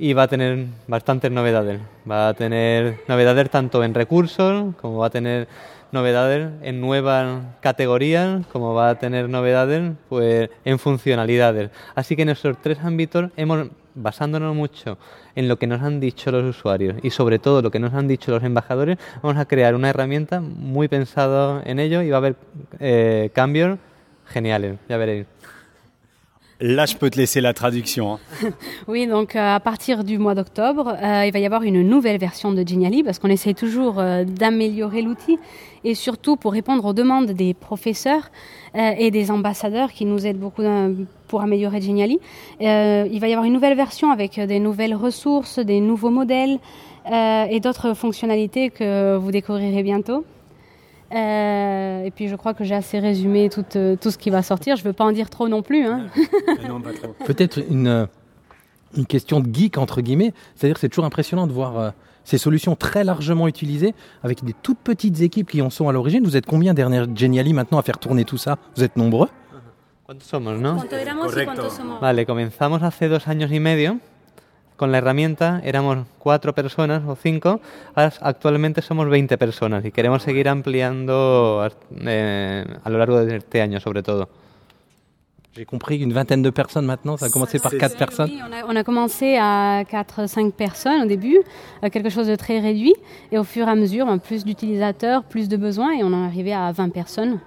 y va a tener bastantes novedades. Va a tener novedades tanto en recursos como va a tener novedades en nuevas categorías, como va a tener novedades pues, en funcionalidades. Así que en estos tres ámbitos hemos, basándonos mucho en lo que nos han dicho los usuarios y sobre todo lo que nos han dicho los embajadores, vamos a crear una herramienta muy pensada en ello y va a haber eh, cambios geniales, ya veréis. Là, je peux te laisser la traduction. Hein. oui, donc euh, à partir du mois d'octobre, euh, il va y avoir une nouvelle version de Geniali parce qu'on essaie toujours euh, d'améliorer l'outil et surtout pour répondre aux demandes des professeurs et des ambassadeurs qui nous aident beaucoup pour améliorer Geniali. il va y avoir une nouvelle version avec des nouvelles ressources, des nouveaux modèles et d'autres fonctionnalités que vous découvrirez bientôt. Euh, et puis je crois que j'ai assez résumé tout, euh, tout, ce qui va sortir. Je ne veux pas en dire trop non plus. Hein. Peut-être une, euh, une question de geek, entre guillemets. C'est-à-dire que c'est toujours impressionnant de voir ces solutions très largement utilisées avec des toutes petites équipes qui en sont à l'origine. Vous êtes combien derrière Geniali maintenant à faire tourner tout ça? Vous êtes nombreux? ¿Cuántos somos, no? Vale, comenzamos hace dos años y medio. Con la herramienta éramos cuatro personas o cinco, actualmente somos 20 personas y queremos seguir ampliando eh, a lo largo de este año sobre todo. J'ai compris une vingtaine de personnes maintenant, ça a commencé par quatre personnes. Oui, on, a, on a, commencé à 4-5 personnes au début, quelque chose de très réduit, et au fur et à mesure, plus d'utilisateurs, plus de besoins, et on est arrivé à 20 personnes.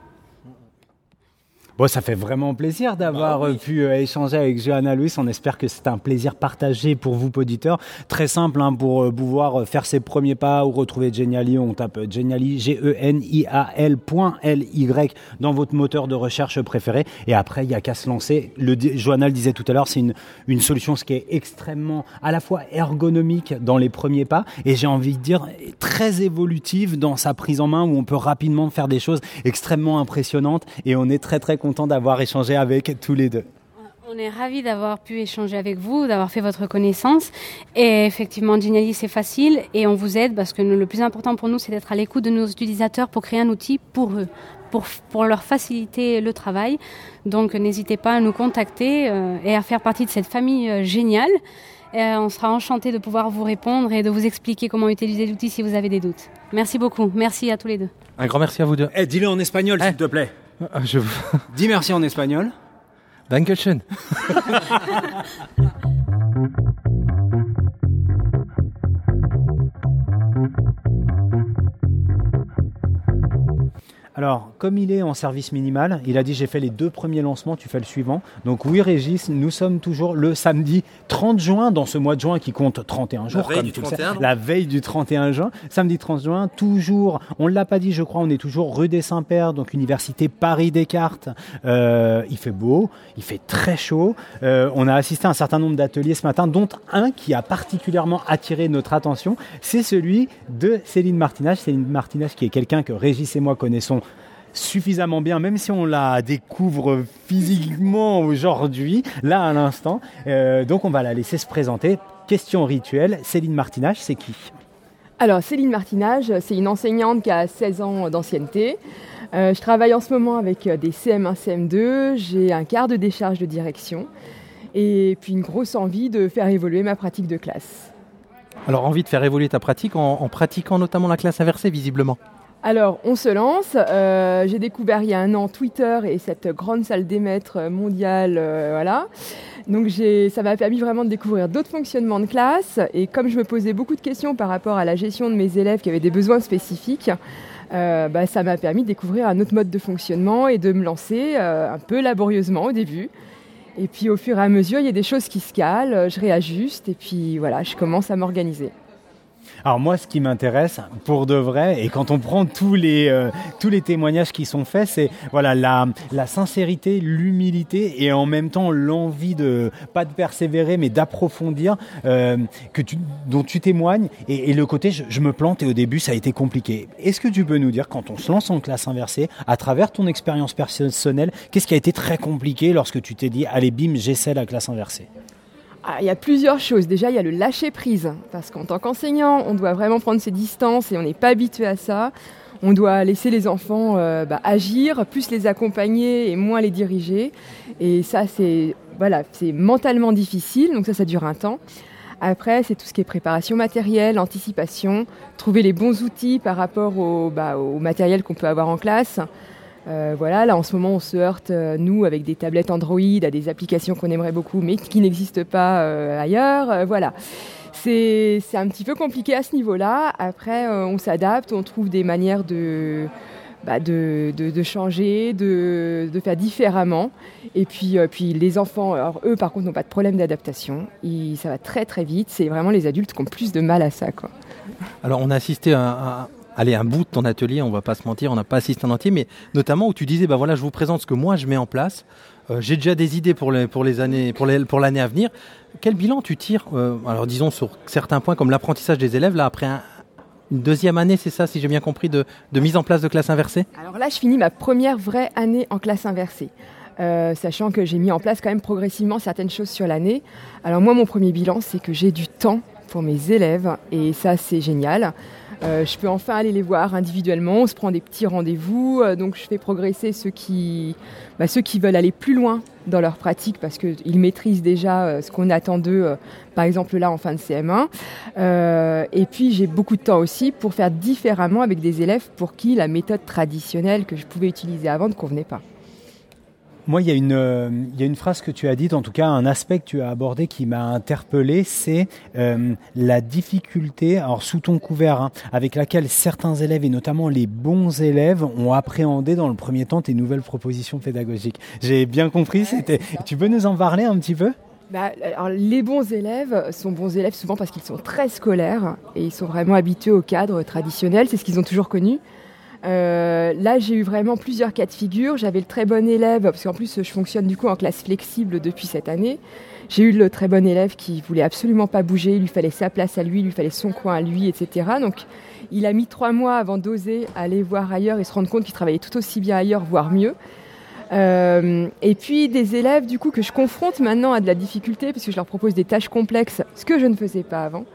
Bon, ça fait vraiment plaisir d'avoir bah pu euh, échanger avec Johanna Louis. On espère que c'est un plaisir partagé pour vous, auditeurs. Très simple hein, pour euh, pouvoir euh, faire ses premiers pas ou retrouver Geniali. On tape Geniali, G-E-N-I-A-L L-Y dans votre moteur de recherche préféré. Et après, il n'y a qu'à se lancer. Le, Johanna le disait tout à l'heure, c'est une, une solution ce qui est extrêmement à la fois ergonomique dans les premiers pas et j'ai envie de dire très évolutive dans sa prise en main où on peut rapidement faire des choses extrêmement impressionnantes et on est très très content d'avoir échangé avec tous les deux. On est ravis d'avoir pu échanger avec vous, d'avoir fait votre connaissance. Et effectivement, Geniali, c'est facile et on vous aide parce que le plus important pour nous, c'est d'être à l'écoute de nos utilisateurs pour créer un outil pour eux, pour, pour leur faciliter le travail. Donc, n'hésitez pas à nous contacter euh, et à faire partie de cette famille euh, géniale. Euh, on sera enchanté de pouvoir vous répondre et de vous expliquer comment utiliser l'outil si vous avez des doutes. Merci beaucoup. Merci à tous les deux. Un grand merci à vous deux. Eh, dis-le en espagnol, s'il te plaît. Ah, je... Dis merci en espagnol. Dankeschön. Alors, comme il est en service minimal, il a dit j'ai fait les deux premiers lancements, tu fais le suivant. Donc oui, Régis, nous sommes toujours le samedi 30 juin, dans ce mois de juin qui compte 31 jours, la veille du 31, La veille du 31 juin, samedi 30 juin, toujours, on ne l'a pas dit, je crois, on est toujours rue des Saints-Pères, donc Université Paris-Descartes. Euh, il fait beau, il fait très chaud. Euh, on a assisté à un certain nombre d'ateliers ce matin, dont un qui a particulièrement attiré notre attention, c'est celui de Céline Martinage. Céline Martinage qui est quelqu'un que Régis et moi connaissons suffisamment bien, même si on la découvre physiquement aujourd'hui, là à l'instant. Euh, donc on va la laisser se présenter. Question rituelle, Céline Martinage, c'est qui? Alors, Céline Martinage, c'est une enseignante qui a 16 ans d'ancienneté. Euh, je travaille en ce moment avec euh, des CM1, CM2. J'ai un quart de décharge de direction et puis une grosse envie de faire évoluer ma pratique de classe. Alors, envie de faire évoluer ta pratique en, en pratiquant notamment la classe inversée, visiblement? Alors, on se lance. Euh, j'ai découvert il y a un an Twitter et cette grande salle des maîtres mondiale, euh, voilà. Donc, ça m'a permis vraiment de découvrir d'autres fonctionnements de classe. Et comme je me posais beaucoup de questions par rapport à la gestion de mes élèves qui avaient des besoins spécifiques, euh, bah, ça m'a permis de découvrir un autre mode de fonctionnement et de me lancer un peu laborieusement au début. Et puis au fur et à mesure, il y a des choses qui se calent, je réajuste et puis voilà, je commence à m'organiser. Alors moi, ce qui m'intéresse pour de vrai, et quand on prend tous les, euh, tous les témoignages qui sont faits, c'est voilà la, la sincérité, l'humilité et en même temps l'envie de pas de persévérer, mais d'approfondir euh, que tu, dont tu témoignes. Et, le côté, je, je, me plante et au début ça a été compliqué. Est-ce que tu peux nous dire quand on se lance en classe inversée, à travers ton expérience personnelle, qu'est-ce qui a été très compliqué lorsque tu t'es dit, allez bim, j'essaie la classe inversée? Ah, il y a plusieurs choses. Déjà, il y a le lâcher prise, parce qu'en tant qu'enseignant, on doit vraiment prendre ses distances et on n'est pas habitué à ça. On doit laisser les enfants euh, bah, agir, plus les accompagner et moins les diriger. Et ça, c'est mentalement difficile, donc ça, ça dure un temps. Après, c'est tout ce qui est préparation matérielle, anticipation, trouver les bons outils par rapport au, bah, au matériel qu'on peut avoir en classe. Euh, voilà, là en ce moment on se heurte, euh, nous, avec des tablettes Android, à des applications qu'on aimerait beaucoup mais qui n'existent pas euh, ailleurs. voilà. C'est un petit peu compliqué à ce niveau-là. Après, on s'adapte, on trouve des manières de, bah, de, de, changer, de, de, faire différemment. Et puis, puis les enfants, alors eux par contre n'ont pas de problème d'adaptation. Ça va très très vite. C'est vraiment les adultes qui ont plus de mal à ça. Quoi. Alors on a assisté à, allez, un bout de ton atelier, on va pas se mentir, on n'a pas assisté en entier, mais notamment où tu disais, bah voilà, je vous présente ce que moi je mets en place. Euh, j'ai déjà des idées pour les, pour les années, pour l'année à venir. Quel bilan tu tires euh, Alors disons sur certains points comme l'apprentissage des élèves là après une deuxième année, c'est ça, si j'ai bien compris, de, de, mise en place de classe inversée? Alors là, je finis ma première vraie année en classe inversée. Euh, sachant que j'ai mis en place quand même progressivement certaines choses sur l'année. Alors moi, mon premier bilan, c'est que j'ai du temps pour mes élèves et ça, c'est génial. Euh, je peux enfin aller les voir individuellement, on se prend des petits rendez-vous, euh, donc je fais progresser ceux qui, bah, ceux qui veulent aller plus loin dans leur pratique parce qu'ils maîtrisent déjà euh, ce qu'on attend d'eux, par exemple là en fin de CM1. et puis j'ai beaucoup de temps aussi pour faire différemment avec des élèves pour qui la méthode traditionnelle que je pouvais utiliser avant ne convenait pas. Moi, il y, a une, euh, il y a une phrase que tu as dite, en tout cas un aspect que tu as abordé qui m'a interpellé, c'est euh, la difficulté, alors sous ton couvert, hein, avec laquelle certains élèves, et notamment les bons élèves, ont appréhendé dans le premier temps tes nouvelles propositions pédagogiques. J'ai bien compris, c'était... Tu peux nous en parler un petit peu? Bah, alors, les bons élèves sont bons élèves souvent parce qu'ils sont très scolaires et ils sont vraiment habitués au cadre traditionnel, c'est ce qu'ils ont toujours connu. Euh, là, j'ai eu vraiment plusieurs cas de figure. J'avais le très bon élève, parce qu'en plus, je fonctionne du coup en classe flexible depuis cette année. J'ai eu le très bon élève qui voulait absolument pas bouger. Il lui fallait sa place à lui, il lui fallait son coin à lui, etc. Donc, il a mis trois mois avant d'oser aller voir ailleurs et se rendre compte qu'il travaillait tout aussi bien ailleurs, voire mieux. Euh, et puis des élèves du coup que je confronte maintenant à de la difficulté parce que je leur propose des tâches complexes, ce que je ne faisais pas avant.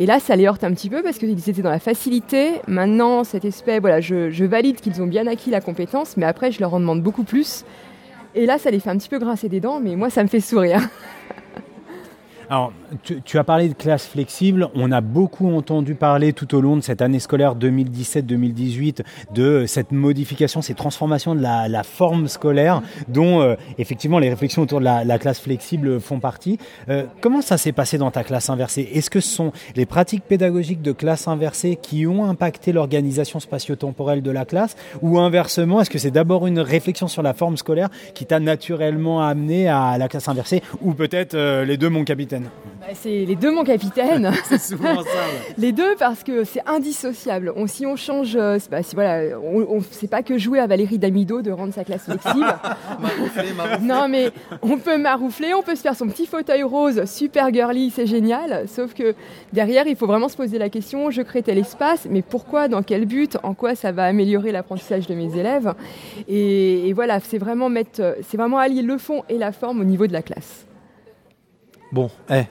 Et là, ça les heurte un petit peu parce qu'ils étaient dans la facilité. Maintenant, cet aspect, voilà, je, je valide qu'ils ont bien acquis la compétence, mais après, je leur en demande beaucoup plus. Et là, ça les fait un petit peu grincer des dents, mais moi, ça me fait sourire. Alors, tu, as parlé de classe flexible. On a beaucoup entendu parler tout au long de cette année scolaire 2017-2018 de cette modification, ces transformations de la, forme scolaire, dont euh, effectivement les réflexions autour de la, classe flexible font partie. Euh, comment ça s'est passé dans ta classe inversée? Est-ce que ce sont les pratiques pédagogiques de classe inversée qui ont impacté l'organisation spatio-temporelle de la classe, ou inversement, est-ce que c'est d'abord une réflexion sur la forme scolaire qui t'a naturellement amené à la classe inversée, ou peut-être euh, les deux, mon capitaine? Bah, c'est les deux, mon capitaine. c'est souvent ça. les deux, parce que c'est indissociable. On, si on change, bah, si, voilà, on, c'est pas que jouer à Valérie Damido de rendre sa classe flexible. Non, mais on peut maroufler, on peut se faire son petit fauteuil rose, super girly, c'est génial. Sauf que derrière, il faut vraiment se poser la question je crée tel espace, mais pourquoi, dans quel but, en quoi ça va améliorer l'apprentissage de mes élèves? Et, et voilà, c'est vraiment mettre, c'est vraiment allier le fond et la forme au niveau de la classe. Bon, eh.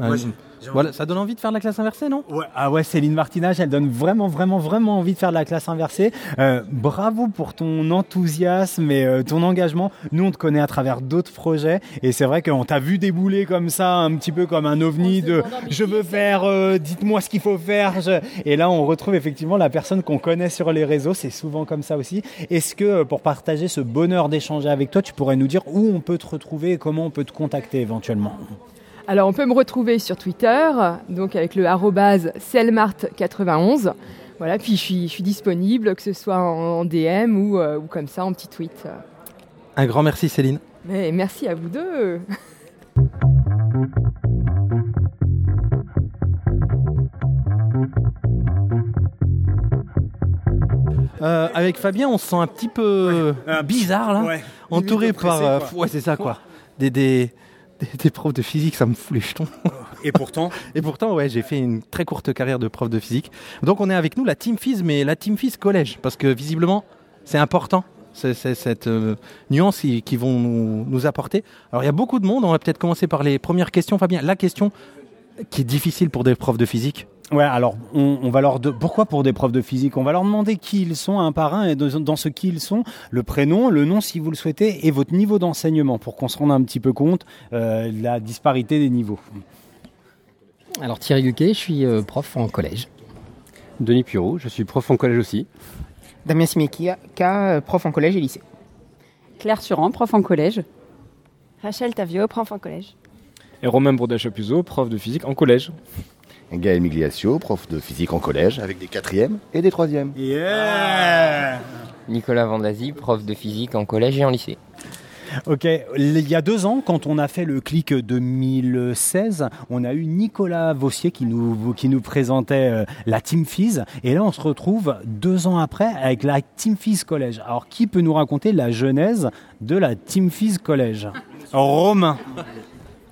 euh, j'ai- voilà, ça donne envie de faire de la classe inversée, non? Ouais, ah ouais, Céline Martinage, elle donne vraiment, vraiment, vraiment envie de faire de la classe inversée. Euh, bravo pour ton enthousiasme et euh, ton engagement. Nous, on te connaît à travers d'autres projets et c'est vrai qu'on t'a vu débouler comme ça, un petit peu comme un ovni de je veux faire, euh, dites-moi ce qu'il faut faire. je- Et là, on retrouve effectivement la personne qu'on connaît sur les réseaux. C'est souvent comme ça aussi. Est-ce que pour partager ce bonheur d'échanger avec toi, tu pourrais nous dire où on peut te retrouver et comment on peut te contacter éventuellement? Alors, on peut me retrouver sur Twitter, donc avec le arrobase selmart91. Voilà, puis je suis, je suis disponible, que ce soit en, en DM ou, euh, ou comme ça, en petit tweet. Un grand merci, Céline. Mais merci à vous deux. Euh, avec Fabien, on se sent un petit peu bizarre là, Ouais. entouré par. euh, quoi. ouais, c'est ça quoi. Des, des, des, profs de physique, ça me fout les jetons. Et pourtant Et pourtant, ouais, j'ai fait une très courte carrière de prof de physique. Donc on est avec nous la Team Phys, mais la Team Phys collège, parce que visiblement, c'est important. C'est cette euh, nuance qui, qui vont nous, nous apporter. Alors il y a beaucoup de monde. On va peut-être commencer par les premières questions, Fabien. La question qui est difficile pour des profs de physique. Ouais, alors on, on va leur de... pourquoi pour des profs de physique? On va leur demander qui ils sont un par un et dans, dans ce qui ils sont, le prénom, le nom si vous le souhaitez et votre niveau d'enseignement pour qu'on se rende un petit peu compte euh, de la disparité des niveaux. Alors Thierry Guquet, je suis euh, prof en collège. Denis Purou, je suis prof en collège aussi. Damien Simeki, euh, prof en collège et lycée. Claire Turan, prof en collège. Rachel Tavio, prof en collège. Et Romain Bourdin-Chapuzot, prof de physique en collège. Gaël Migliaccio, prof de physique en collège, avec des quatrièmes et des troisièmes. Nicolas Vandasi, prof de physique en collège et en lycée. Ok, il y a deux ans, quand on a fait le clic 2016, on a eu Nicolas Vossier qui nous, qui nous présentait euh, la Team Phys. Et là, on se retrouve deux ans après avec la Team Phys Collège. Alors, qui peut nous raconter la genèse de la Team Phys Collège? Romain.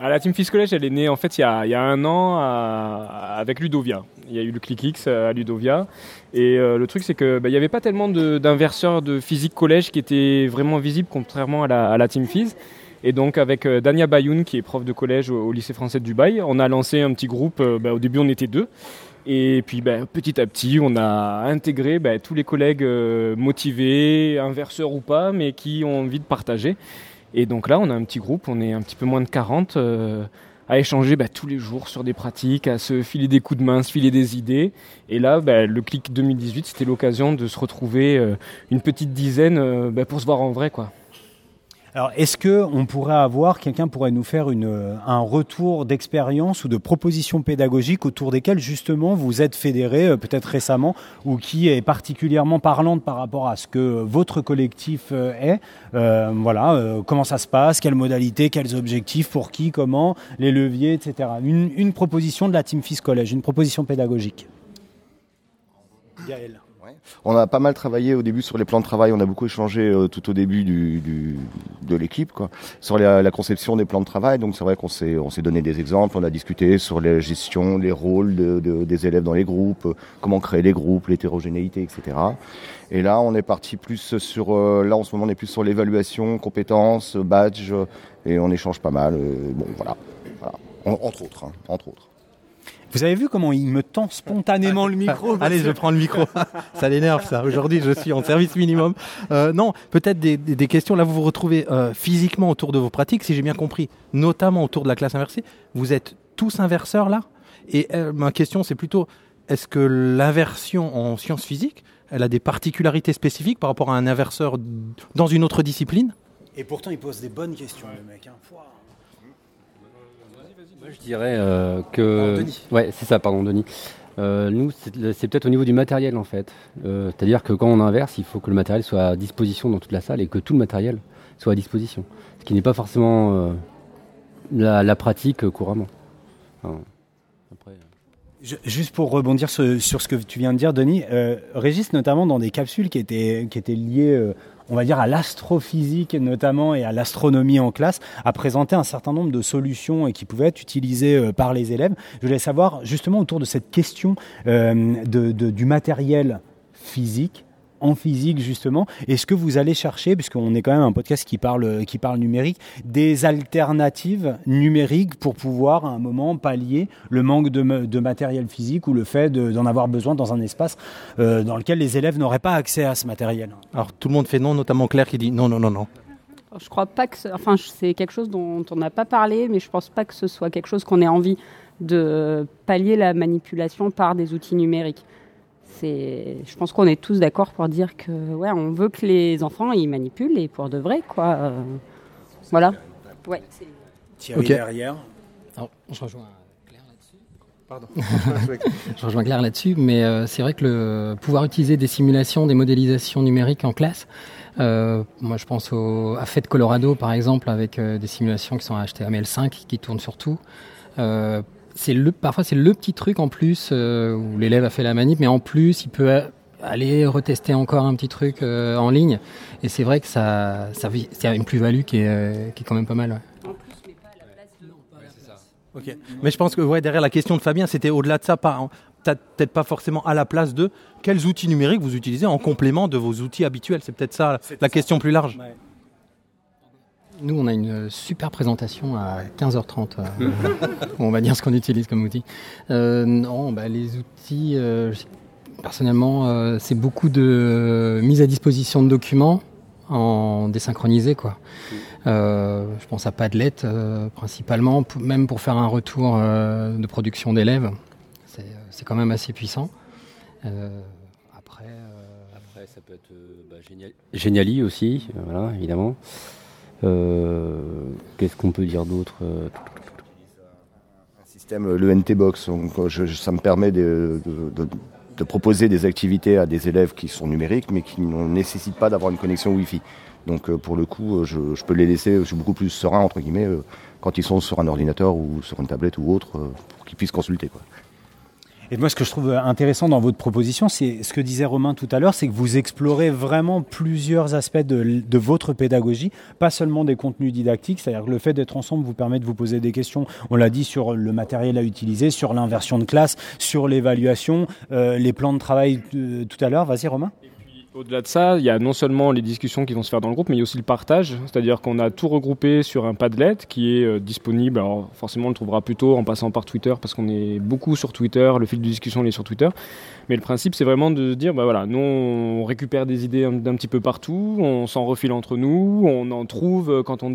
La Team Fils Collège, elle est née en fait il y a, un an avec Ludovia. Il y a eu le Click X à Ludovia. Et euh, le truc, c'est que bah, n'y avait pas tellement d'inverseurs de, physique collège qui étaient vraiment visibles, contrairement à la, Team Phys. Et donc avec euh, Dania Bayoun, qui est prof de collège au, lycée français de Dubaï, on a lancé un petit groupe. euh, bah, au début, on était deux. Et puis bah, petit à petit, on a intégré bah, tous les collègues euh, motivés, inverseurs ou pas, mais qui ont envie de partager. Et donc là, on a un petit groupe, on est un petit peu moins de 40, euh, à échanger bah, tous les jours sur des pratiques, à se filer des coups de main, se filer des idées. Et là, bah, le clic 2018, c'était l'occasion de se retrouver euh, une petite dizaine euh, bah, pour se voir en vrai. quoi. Alors, est-ce que on pourrait avoir, quelqu'un pourrait nous faire une, euh, un retour d'expérience ou de propositions pédagogiques autour desquelles justement vous êtes fédéré, euh, peut-être récemment, ou qui est particulièrement parlante par rapport à ce que votre collectif euh, est? Voilà, comment ça se passe, quelles modalités, quels objectifs, pour qui, comment, les leviers, etc. Une, une proposition de la Team Fils Collège, une proposition pédagogique. Gaël. On a pas mal travaillé au début sur les plans de travail, on a beaucoup échangé euh, tout au début du, de l'équipe quoi, sur la, conception des plans de travail. Donc c'est vrai qu'on s'est on s'est donné des exemples, on a discuté sur la gestion, les rôles de- de- des élèves dans les groupes, comment créer les groupes, l'hétérogénéité, etc. Et là on est parti plus sur euh, là en ce moment on est plus sur l'évaluation, compétences, badge, et on échange pas mal. euh, bon voilà, Voilà. En- entre autres, hein, entre autres. Vous avez vu comment il me tend spontanément le micro Allez, je prends le micro. ça l'énerve, ça. Aujourd'hui, je suis en service minimum. Euh, non, peut-être des, des- des questions. Là, vous vous retrouvez euh, physiquement autour de vos pratiques, si j'ai bien compris, notamment autour de la classe inversée. Vous êtes tous inverseurs là? Et euh, ma question, c'est plutôt est-ce que l'inversion en sciences physiques, elle a des particularités spécifiques par rapport à un inverseur dans une autre discipline? Et pourtant, il pose des bonnes questions, le mec. hein. Je dirais euh, que. Oh, Denis. Ouais, c'est ça, pardon, Denis. Euh, nous, c'est peut-être au niveau du matériel en fait. Euh, C'est-à-dire que quand on inverse, il faut que le matériel soit à disposition dans toute la salle et que tout le matériel soit à disposition. Ce qui n'est pas forcément euh, la, la pratique couramment. Enfin, après, Je- juste pour rebondir sur, sur ce que tu viens de dire, Denis, euh, Régis, notamment dans des capsules qui étaient, qui étaient liées, on va dire, à l'astrophysique notamment et à l'astronomie en classe, a présenté un certain nombre de solutions qui pouvaient être utilisées euh, par les élèves. Je voulais savoir justement autour de cette question euh, du matériel physique, en physique justement. Est-ce que vous allez chercher, puisqu'on est quand même un podcast qui parle, qui parle numérique, des alternatives numériques pour pouvoir à un moment pallier le manque de, de matériel physique ou le fait de- d'en avoir besoin dans un espace euh, dans lequel les élèves n'auraient pas accès à ce matériel? Alors tout le monde fait non, notamment Claire qui dit non, non, non, non. Je crois pas que, ce- enfin, c'est quelque chose dont on n'a pas parlé, mais je pense pas que ce soit quelque chose qu'on ait envie de pallier la manipulation par des outils numériques. C'est, je pense qu'on est tous d'accord pour dire que, ouais, on veut que les enfants ils manipulent et pour de vrai, quoi. euh, voilà. Ouais. Thierry derrière. Alors, je rejoins Claire là-dessus. Pardon. je rejoins Claire là-dessus, mais euh, c'est vrai que le pouvoir utiliser des simulations, des modélisations numériques en classe, euh, moi je pense au, à Fête Colorado par exemple, avec euh, des simulations qui sont à HTML5 qui tournent sur tout. C'est le, parfois c'est le petit truc en plus euh, où l'élève a fait la manip, mais en plus il peut aller retester encore un petit truc euh, en ligne. Et c'est vrai que ça, ça, une plus-value qui est, euh, qui est quand même pas mal. ouais. Ok. Mais je pense que ouais, derrière la question de Fabien, c'était au-delà de ça, pas, peut-être peut-être pas forcément à la place de quels outils numériques vous utilisez en complément de vos outils habituels? C'est peut-être ça la question plus large. Nous, on a une super présentation à 15h30. euh, où on va dire ce qu'on utilise comme outil. Euh, non, bah, les outils, euh, personnellement, c'est beaucoup de mise à disposition de documents en désynchronisé. Quoi. Euh, je pense à Padlet principalement, même pour faire un retour de production d'élèves. C'est quand même assez puissant. Après, Après, ça peut être bah. Geniali aussi, voilà, évidemment. Euh, Qu'est-ce qu'on peut dire d'autre euh, système, euh, le NT Box. Ça me permet de, proposer des activités à des élèves qui sont numériques, mais qui ne nécessitent pas d'avoir une connexion Wi-Fi. Donc, pour le coup, je, peux les laisser, je suis beaucoup plus serein, entre guillemets, quand ils sont sur un ordinateur ou sur une tablette ou autre, pour qu'ils puissent consulter. Quoi. Et moi, ce que je trouve intéressant dans votre proposition, c'est ce que disait Romain tout à l'heure, c'est que vous explorez vraiment plusieurs aspects de, de votre pédagogie, pas seulement des contenus didactiques, c'est-à-dire que le fait d'être ensemble vous permet de vous poser des questions, on l'a dit, sur le matériel à utiliser, sur l'inversion de classe, sur l'évaluation, euh, les plans de travail euh, tout à l'heure. Vas-y, Romain. Au-delà de ça, il y a non seulement les discussions qui vont se faire dans le groupe, mais il y a aussi le partage. C'est-à-dire qu'on a tout regroupé sur un Padlet qui est euh, disponible. Alors forcément, on le trouvera plutôt en passant par Twitter parce qu'on est beaucoup sur Twitter. Le fil de discussion il est sur Twitter. Mais le principe, c'est vraiment de dire, bah voilà, nous on récupère des idées un- d'un petit peu partout, on s'en refile entre nous, on en trouve euh, quand on,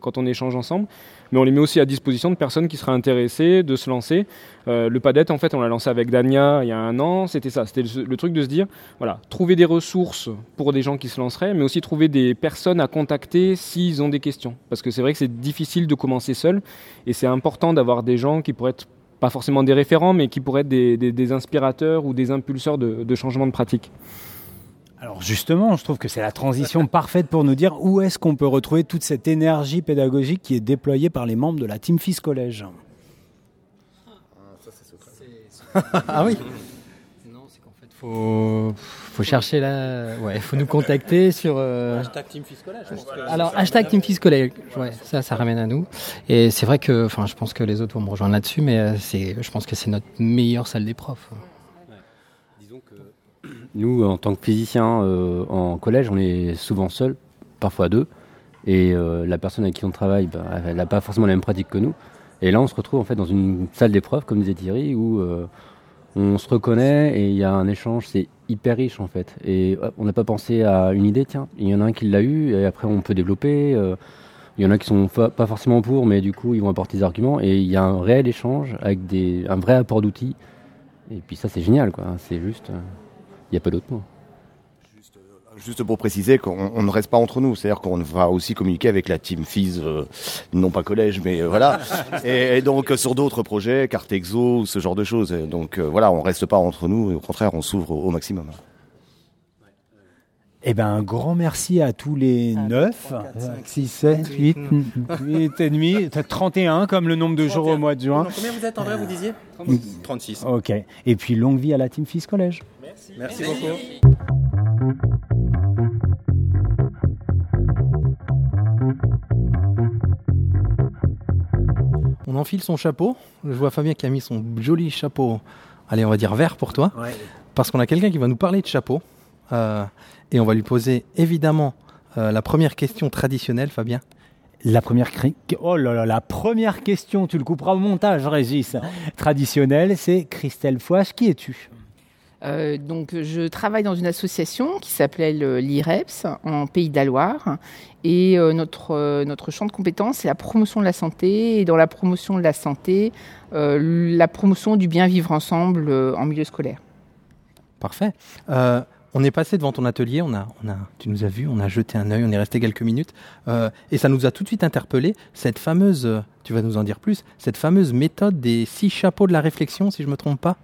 quand on échange ensemble, mais on les met aussi à disposition de personnes qui seraient intéressées de se lancer. Euh, le Padlet, en fait, on l'a lancé avec Dania il y a un an, c'était ça, c'était le, truc de se dire, voilà, trouver des ressources pour des gens qui se lanceraient, mais aussi trouver des personnes à contacter s'ils ont des questions. Parce que c'est vrai que c'est difficile de commencer seul, et c'est important d'avoir des gens qui pourraient être pas forcément des référents, mais qui pourraient être des inspirateurs ou des impulseurs de, de changement de pratique. Alors justement, je trouve que c'est la transition parfaite pour nous dire où est-ce qu'on peut retrouver toute cette énergie pédagogique qui est déployée par les membres de la Team Fils Collège. Ah oui Non, c'est qu'en fait, faut, faut chercher là. Ouais, faut nous contacter sur. euh, Hashtag Team que- Alors, hashtag Team Fils Collège. Ouais, ça, ça ramène à nous. Et c'est vrai que, enfin, je pense que les autres vont me rejoindre là-dessus, mais euh, c'est, je pense que c'est notre meilleure salle des profs. Nous, en tant que physiciens euh, en collège, on est souvent seuls, parfois deux. Et euh, la personne avec qui on travaille, bah, elle n'a pas forcément la même pratique que nous. Et là, on se retrouve en fait dans une salle d'épreuve, comme disait Thierry, où euh, on se reconnaît et il y a un échange. C'est hyper riche en fait. Et on n'a pas pensé à une idée, tiens, il y en a un qui l'a eu, et après on peut développer. euh, il y en a qui sont pas forcément pour, mais du coup ils vont apporter des arguments. Et il y a un réel échange avec des, un vrai apport d'outils. Et puis ça, c'est génial, quoi. C'est juste. euh, il n'y a pas d'autre mot. Juste pour préciser qu'on on ne reste pas entre nous, c'est-à-dire qu'on va aussi communiquer avec la team FIS, euh, non pas collège, mais euh, voilà. Et, et donc euh, sur d'autres projets, carte exo, ce genre de choses. Et donc euh, voilà, on reste pas entre nous, et au contraire, on s'ouvre au, au maximum. Eh ben, un grand merci à tous les 9, 6, 7, 8, 8 et demi, peut-être 31 comme le nombre de jours au mois de juin. Combien vous êtes en vrai, vous disiez 36. Ok. Et puis longue vie à la Team Fils Collège. Merci beaucoup. On enfile son chapeau. Je vois Fabien qui a mis son joli chapeau, allez, on va dire vert pour toi. Ouais. Parce qu'on a quelqu'un qui va nous parler de chapeau. euh, et on va lui poser évidemment euh, la première question traditionnelle, Fabien. La première, cri- oh là là, la première question, tu le couperas au montage, Régis. Traditionnelle, c'est Christelle Fouache. Qui es-tu? Euh, donc, je travaille dans une association qui s'appelle euh, l'IREPS en Pays de la Loire. Et euh, notre, notre champ de compétences, c'est la promotion de la santé. Et dans la promotion de la santé, la promotion du bien vivre ensemble en milieu scolaire. Parfait. On est passé devant ton atelier, on a, tu nous as vu, on a jeté un œil, on est resté quelques minutes, et ça nous a tout de suite interpellé cette fameuse, tu vas nous en dire plus, cette fameuse méthode des six chapeaux de la réflexion, si je me trompe pas.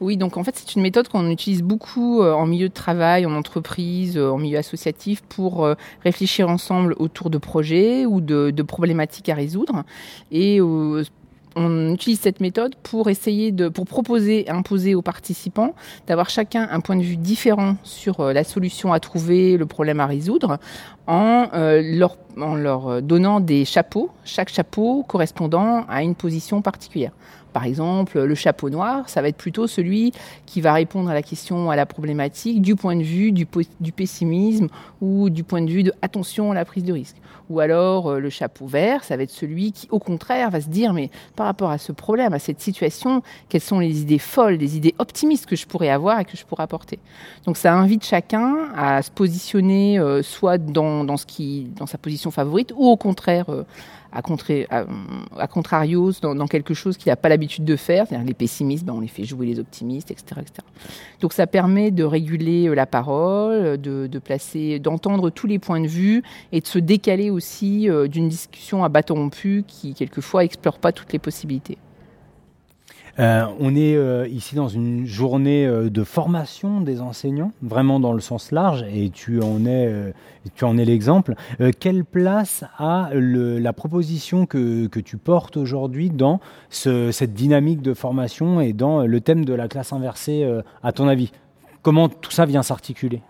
Oui, donc en fait, c'est une méthode qu'on utilise beaucoup euh, en milieu de travail, en entreprise, euh, en milieu associatif pour euh, réfléchir ensemble autour de projets ou de, problématiques à résoudre. Et on utilise cette méthode pour essayer de, pour proposer, imposer aux participants d'avoir chacun un point de vue différent sur la solution à trouver, le problème à résoudre, en leur donnant des chapeaux, chaque chapeau correspondant à une position particulière. Par exemple, le chapeau noir, ça va être plutôt celui qui va répondre à la question, à la problématique du point de vue du, pessimisme ou du point de vue de attention à la prise de risque. Ou alors euh, le chapeau vert, ça va être celui qui, au contraire, va se dire, mais par rapport à ce problème, à cette situation, quelles sont les idées folles, les idées optimistes que je pourrais avoir et que je pourrais apporter? Donc ça invite chacun à se positionner euh, soit dans, dans, ce qui, dans sa position favorite ou au contraire euh, à, contré- à, à contrarios dans, quelque chose qu'il n'a pas l'habitude de faire. C'est-à-dire les pessimistes, ben, on les fait jouer les optimistes, etc., etc. Donc ça permet de réguler euh, la parole, de, de placer, d'entendre tous les points de vue et de se décaler aussi euh, d'une discussion à bâton rompu qui quelquefois explore pas toutes les possibilités. Euh, on est euh, ici dans une journée euh, de formation des enseignants, vraiment dans le sens large, et tu en es, l'exemple. Quelle place a la proposition que, tu portes aujourd'hui dans ce- cette dynamique de formation et dans le thème de la classe inversée, à ton avis? Comment tout ça vient s'articuler?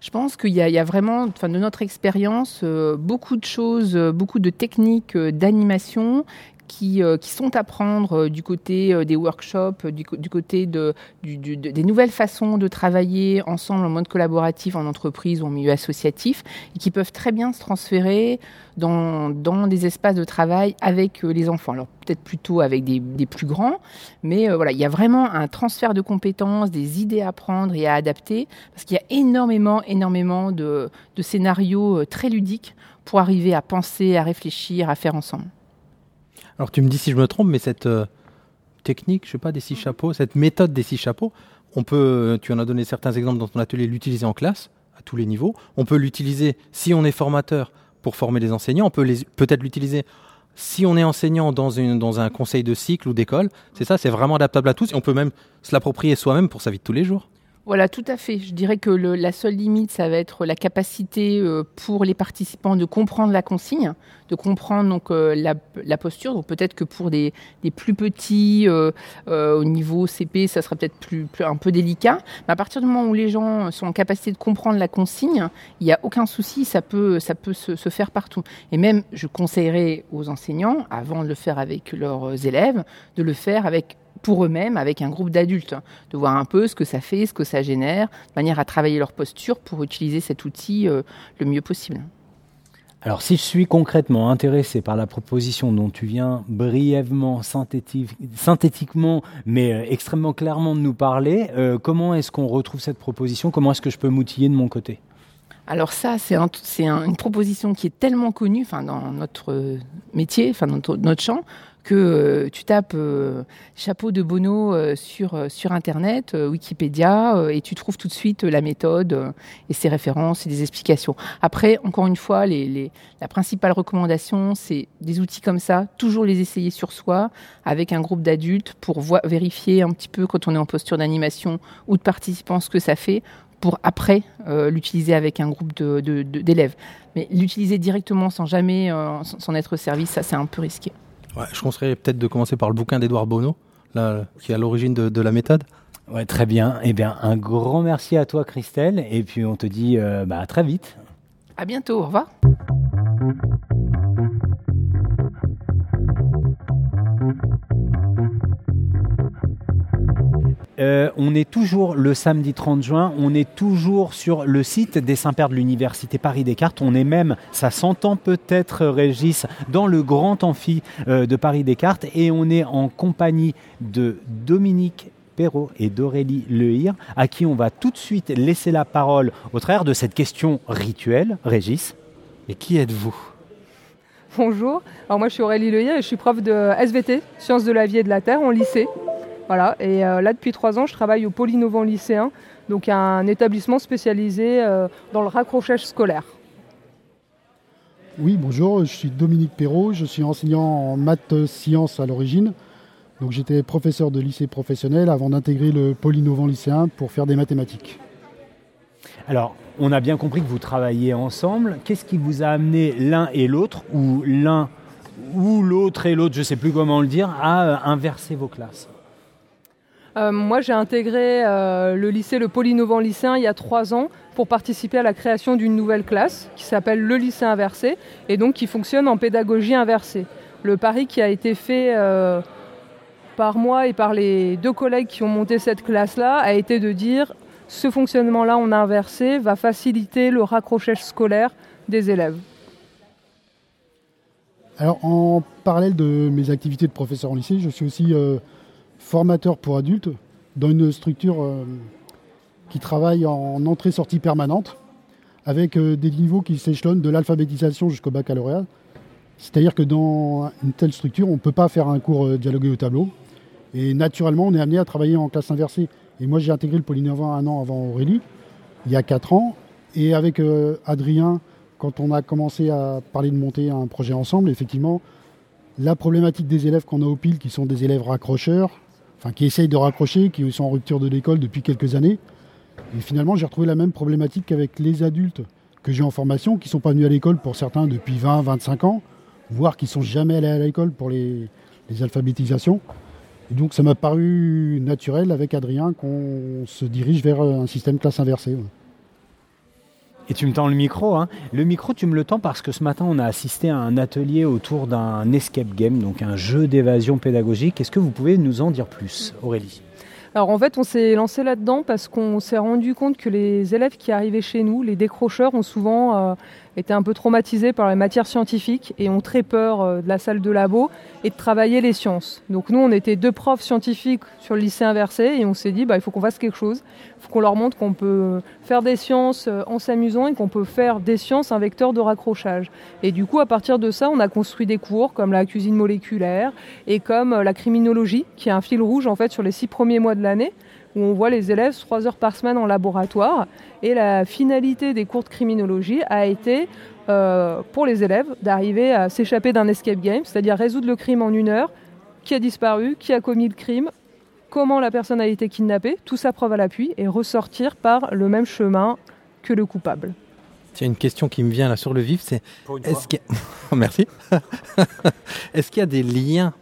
Je pense qu'il y, a- vraiment, enfin, de notre expérience, beaucoup de choses, beaucoup de techniques d'animation qui, euh, qui sont à prendre euh, du côté euh, des workshops, du, côté des nouvelles façons de travailler ensemble en mode collaboratif en entreprise ou en milieu associatif, et qui peuvent très bien se transférer dans, des espaces de travail avec les enfants. Alors peut-être plutôt avec des, plus grands, mais voilà, il y a vraiment un transfert de compétences, des idées à prendre et à adapter, parce qu'il y a énormément, énormément de, scénarios très ludiques pour arriver à penser, à réfléchir, à faire ensemble. Alors tu me dis si je me trompe, mais cette euh, technique, je sais pas, des six chapeaux, cette méthode des six chapeaux, on peut, euh, tu en as donné certains exemples dans ton atelier, l'utiliser en classe, à tous les niveaux. On peut l'utiliser si on est formateur pour former les enseignants. On peut peut-être l'utiliser si on est enseignant dans, une, dans un conseil de cycle ou d'école. C'est ça, c'est vraiment adaptable à tous. Et on peut même se l'approprier soi-même pour sa vie de tous les jours. Voilà, tout à fait. Je dirais que le- la seule limite, ça va être la capacité euh, pour les participants de comprendre la consigne, de comprendre donc euh, la, la posture. Donc peut-être que pour des, plus petits, euh, euh, au niveau CP, ça sera peut-être plus, un peu délicat. Mais à partir du moment où les gens sont en capacité de comprendre la consigne, il n'y a aucun souci, ça peut, ça peut se, faire partout. Et même, je conseillerais aux enseignants, avant de le faire avec leurs élèves, de le faire avec pour eux-mêmes avec un groupe d'adultes, de voir un peu ce que ça fait, ce que ça génère, de manière à travailler leur posture pour utiliser cet outil le mieux possible. Alors, si je suis concrètement intéressé par la proposition dont tu viens brièvement, synthéti- synthétiquement, mais euh, extrêmement clairement de nous parler, euh, comment est-ce qu'on retrouve cette proposition? Comment est-ce que je peux m'outiller de mon côté? Alors ça, c'est un, c'est un- une proposition qui est tellement connue dans notre euh, métier, dans notre champ, que euh, tu tapes euh, chapeau de Bono euh, sur, sur Internet, Wikipédia, et tu trouves tout de suite la méthode et ses références et des explications. Après, encore une fois, la principale recommandation, c'est des outils comme ça, toujours les essayer sur soi, avec un groupe d'adultes, pour vérifier un petit peu quand on est en posture d'animation ou de participants ce que ça fait, pour après l'utiliser avec un groupe d'élèves. Mais l'utiliser directement sans jamais sans être servi, ça c'est un peu risqué. Ouais, je conseillerais peut-être de commencer par le bouquin d'Edouard Bono, là, qui est à l'origine de, de la méthode. Ouais, très bien. Eh bien, un grand merci à toi, Christelle. Et puis, on te dit euh, bah, à très vite. À bientôt, au revoir. Euh, on est toujours le samedi 30 juin, on est toujours sur le site des Saints-Pères de l'Université Paris-Descartes. On est même, ça s'entend peut-être, Régis, dans le grand amphi euh, de Paris-Descartes et on est en compagnie de Dominique Perrault et d'Aurélie Lehir, à qui on va tout de suite laisser la parole au travers de cette question rituelle. Régis. Et qui êtes-vous? Bonjour, alors moi je suis Aurélie Lehir et je suis prof de SVT, Sciences de la vie et de la Terre, en lycée. Voilà, et euh, là depuis trois ans je travaille au Pôle innovant lycéen, donc un établissement spécialisé euh, dans le raccrochage scolaire. Oui, bonjour, je suis Dominique Perrault, je suis enseignant en maths sciences à l'origine. Donc j'étais professeur de lycée professionnel avant d'intégrer le Pôle innovant lycéen pour faire des mathématiques. Alors, on a bien compris que vous travaillez ensemble. Qu'est-ce qui vous a amené l'un et l'autre, ou l'un ou l'autre et l'autre, je ne sais plus comment le dire, à euh, inverser vos classes? Euh, moi j'ai intégré euh, le lycée, le Pôle innovant lycéen il y a trois ans pour participer à la création d'une nouvelle classe qui s'appelle le lycée inversé et donc qui fonctionne en pédagogie inversée. Le pari qui a été fait euh, par moi et par les deux collègues qui ont monté cette classe-là a été de dire ce fonctionnement-là en inversé va faciliter le raccrochage scolaire des élèves. Alors en parallèle de mes activités de professeur en lycée, je suis aussi formateur pour adultes dans une structure euh, qui travaille en entrée-sortie permanente avec euh, des niveaux qui s'échelonnent de l'alphabétisation jusqu'au baccalauréat. C'est-à-dire que dans une telle structure, on ne peut pas faire un cours euh, dialogué au tableau. Et naturellement, on est amené à travailler en classe inversée. Et moi, j'ai intégré le Polynévin un an avant Aurélie, il y a quatre ans. Et avec Adrien, quand on a commencé à parler de monter un projet ensemble, effectivement, la problématique des élèves qu'on a au PIL, qui sont des élèves raccrocheurs, qui essayent de raccrocher, qui sont en rupture de l'école depuis quelques années. Et finalement, j'ai retrouvé la même problématique qu'avec les adultes que j'ai en formation, qui ne sont pas venus à l'école pour certains depuis 20, 25 ans, voire qui ne sont jamais allés à l'école pour les, alphabétisations. Et donc ça m'a paru naturel avec Adrien qu'on se dirige vers un système classe inversée. Et tu me tends le micro. Hein. Le micro, tu me le tends parce que ce matin, on a assisté à un atelier autour d'un escape game, donc un jeu d'évasion pédagogique. Est-ce que vous pouvez nous en dire plus, Aurélie? Alors en fait, on s'est lancé là-dedans parce qu'on s'est rendu compte que les élèves qui arrivaient chez nous, les décrocheurs, ont souvent euh, été un peu traumatisés par les matières scientifiques et ont très peur euh, de la salle de labo et de travailler les sciences. Donc nous, on était deux profs scientifiques sur le lycée inversé et on s'est dit, bah, il faut qu'on fasse quelque chose. Faut qu'on leur montre qu'on peut faire des sciences euh, en s'amusant et qu'on peut faire des sciences un vecteur de raccrochage. Et du coup, à partir de ça, on a construit des cours comme la cuisine moléculaire et comme euh, la criminologie, qui est un fil rouge en fait sur les six premiers mois de l'année où on voit les élèves trois heures par semaine en laboratoire. Et la finalité des cours de criminologie a été euh, pour les élèves d'arriver à s'échapper d'un escape game, c'est-à-dire résoudre le crime en une heure, qui a disparu, qui a commis le crime, comment la personne a été kidnappée, tout ça preuve à l'appui, et ressortir par le même chemin que le coupable. Tiens, une question qui me vient là sur le vif, c'est est-ce qu'il y a... Merci. est-ce qu'il y a des liens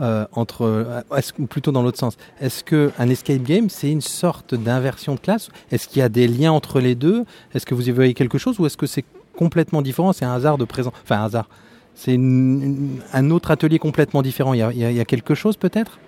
euh, entre, euh, ou plutôt dans l'autre sens, est-ce que un escape game c'est une sorte d'inversion de classe? Est-ce qu'il y a des liens entre les deux? Est-ce que vous y voyez quelque chose ou est-ce que c'est complètement différent C'est un hasard de présent, enfin un hasard. C'est un autre atelier complètement différent. Il y a quelque chose peut-être?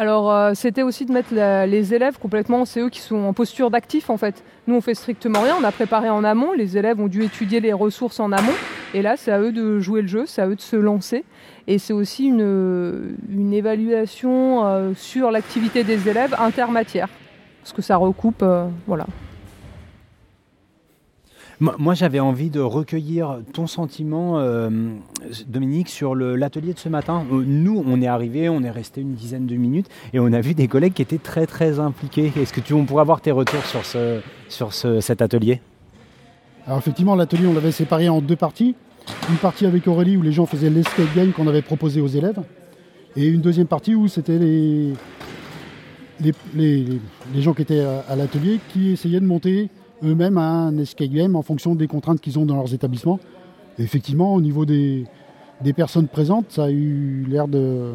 Alors, euh, c'était aussi de mettre les élèves complètement, c'est eux qui sont en posture d'actif en fait. Nous, on fait strictement rien, on a préparé en amont, les élèves ont dû étudier les ressources en amont, et là, c'est à eux de jouer le jeu, c'est à eux de se lancer. Et c'est aussi une, une évaluation euh, sur l'activité des élèves intermatière, parce que ça recoupe, euh, voilà. Moi, j'avais envie de recueillir ton sentiment, euh, Dominique, sur l'atelier de ce matin. Euh, Nous, on est arrivé, on est resté une dizaine de minutes et on a vu des collègues qui étaient très très impliqués. Est-ce que tu on pourrait avoir tes retours sur, ce, sur ce- cet atelier? Alors effectivement, l'atelier, on l'avait séparé en deux parties. Une partie avec Aurélie où les gens faisaient l'escape game qu'on avait proposé aux élèves. Et une deuxième partie où c'était les, gens qui étaient à l'atelier qui essayaient de monter eux-mêmes un escape game en fonction des contraintes qu'ils ont dans leurs établissements. Et effectivement, au niveau des, des personnes présentes, ça a eu l'air de,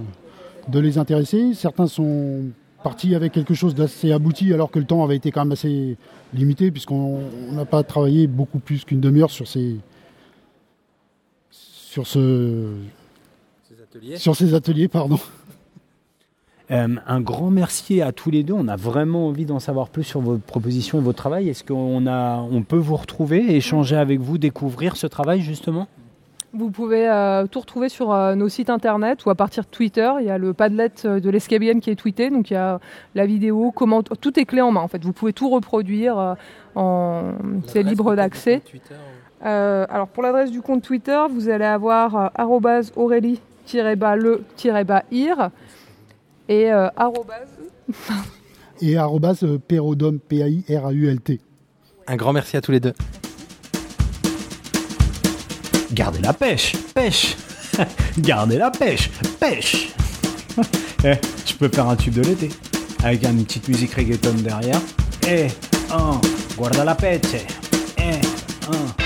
de les intéresser. Certains sont partis avec quelque chose d'assez abouti alors que le temps avait été quand même assez limité puisqu'on on n'a pas travaillé beaucoup plus qu'une demi-heure sur ces sur ce ateliers sur ces ateliers pardon. Euh, un grand merci à tous les deux. On a vraiment envie d'en savoir plus sur votre proposition et votre travail. Est-ce qu'on a, on peut vous retrouver, échanger avec vous, découvrir ce travail justement? Vous pouvez euh, tout retrouver sur euh, nos sites internet ou à partir de Twitter. Il y a le Padlet euh, de l'ESCABM qui est tweeté, donc il y a la vidéo, comment tout est clé en main en fait. Vous pouvez tout reproduire, euh, en... c'est libre d'accès. Euh, alors pour l'adresse du compte Twitter, vous allez avoir euh, arrobase aurélie-le-ir et euh, arrobase Et arrobas euh, Perodom, P-A-I-R-A-U-L-T. Un grand merci à tous les deux. Gardez la pêche, pêche Gardez la pêche, pêche Eh, Je peux faire un tube de l'été, avec une petite musique reggaeton derrière. Eh, un, guarda la pêche. Eh, un.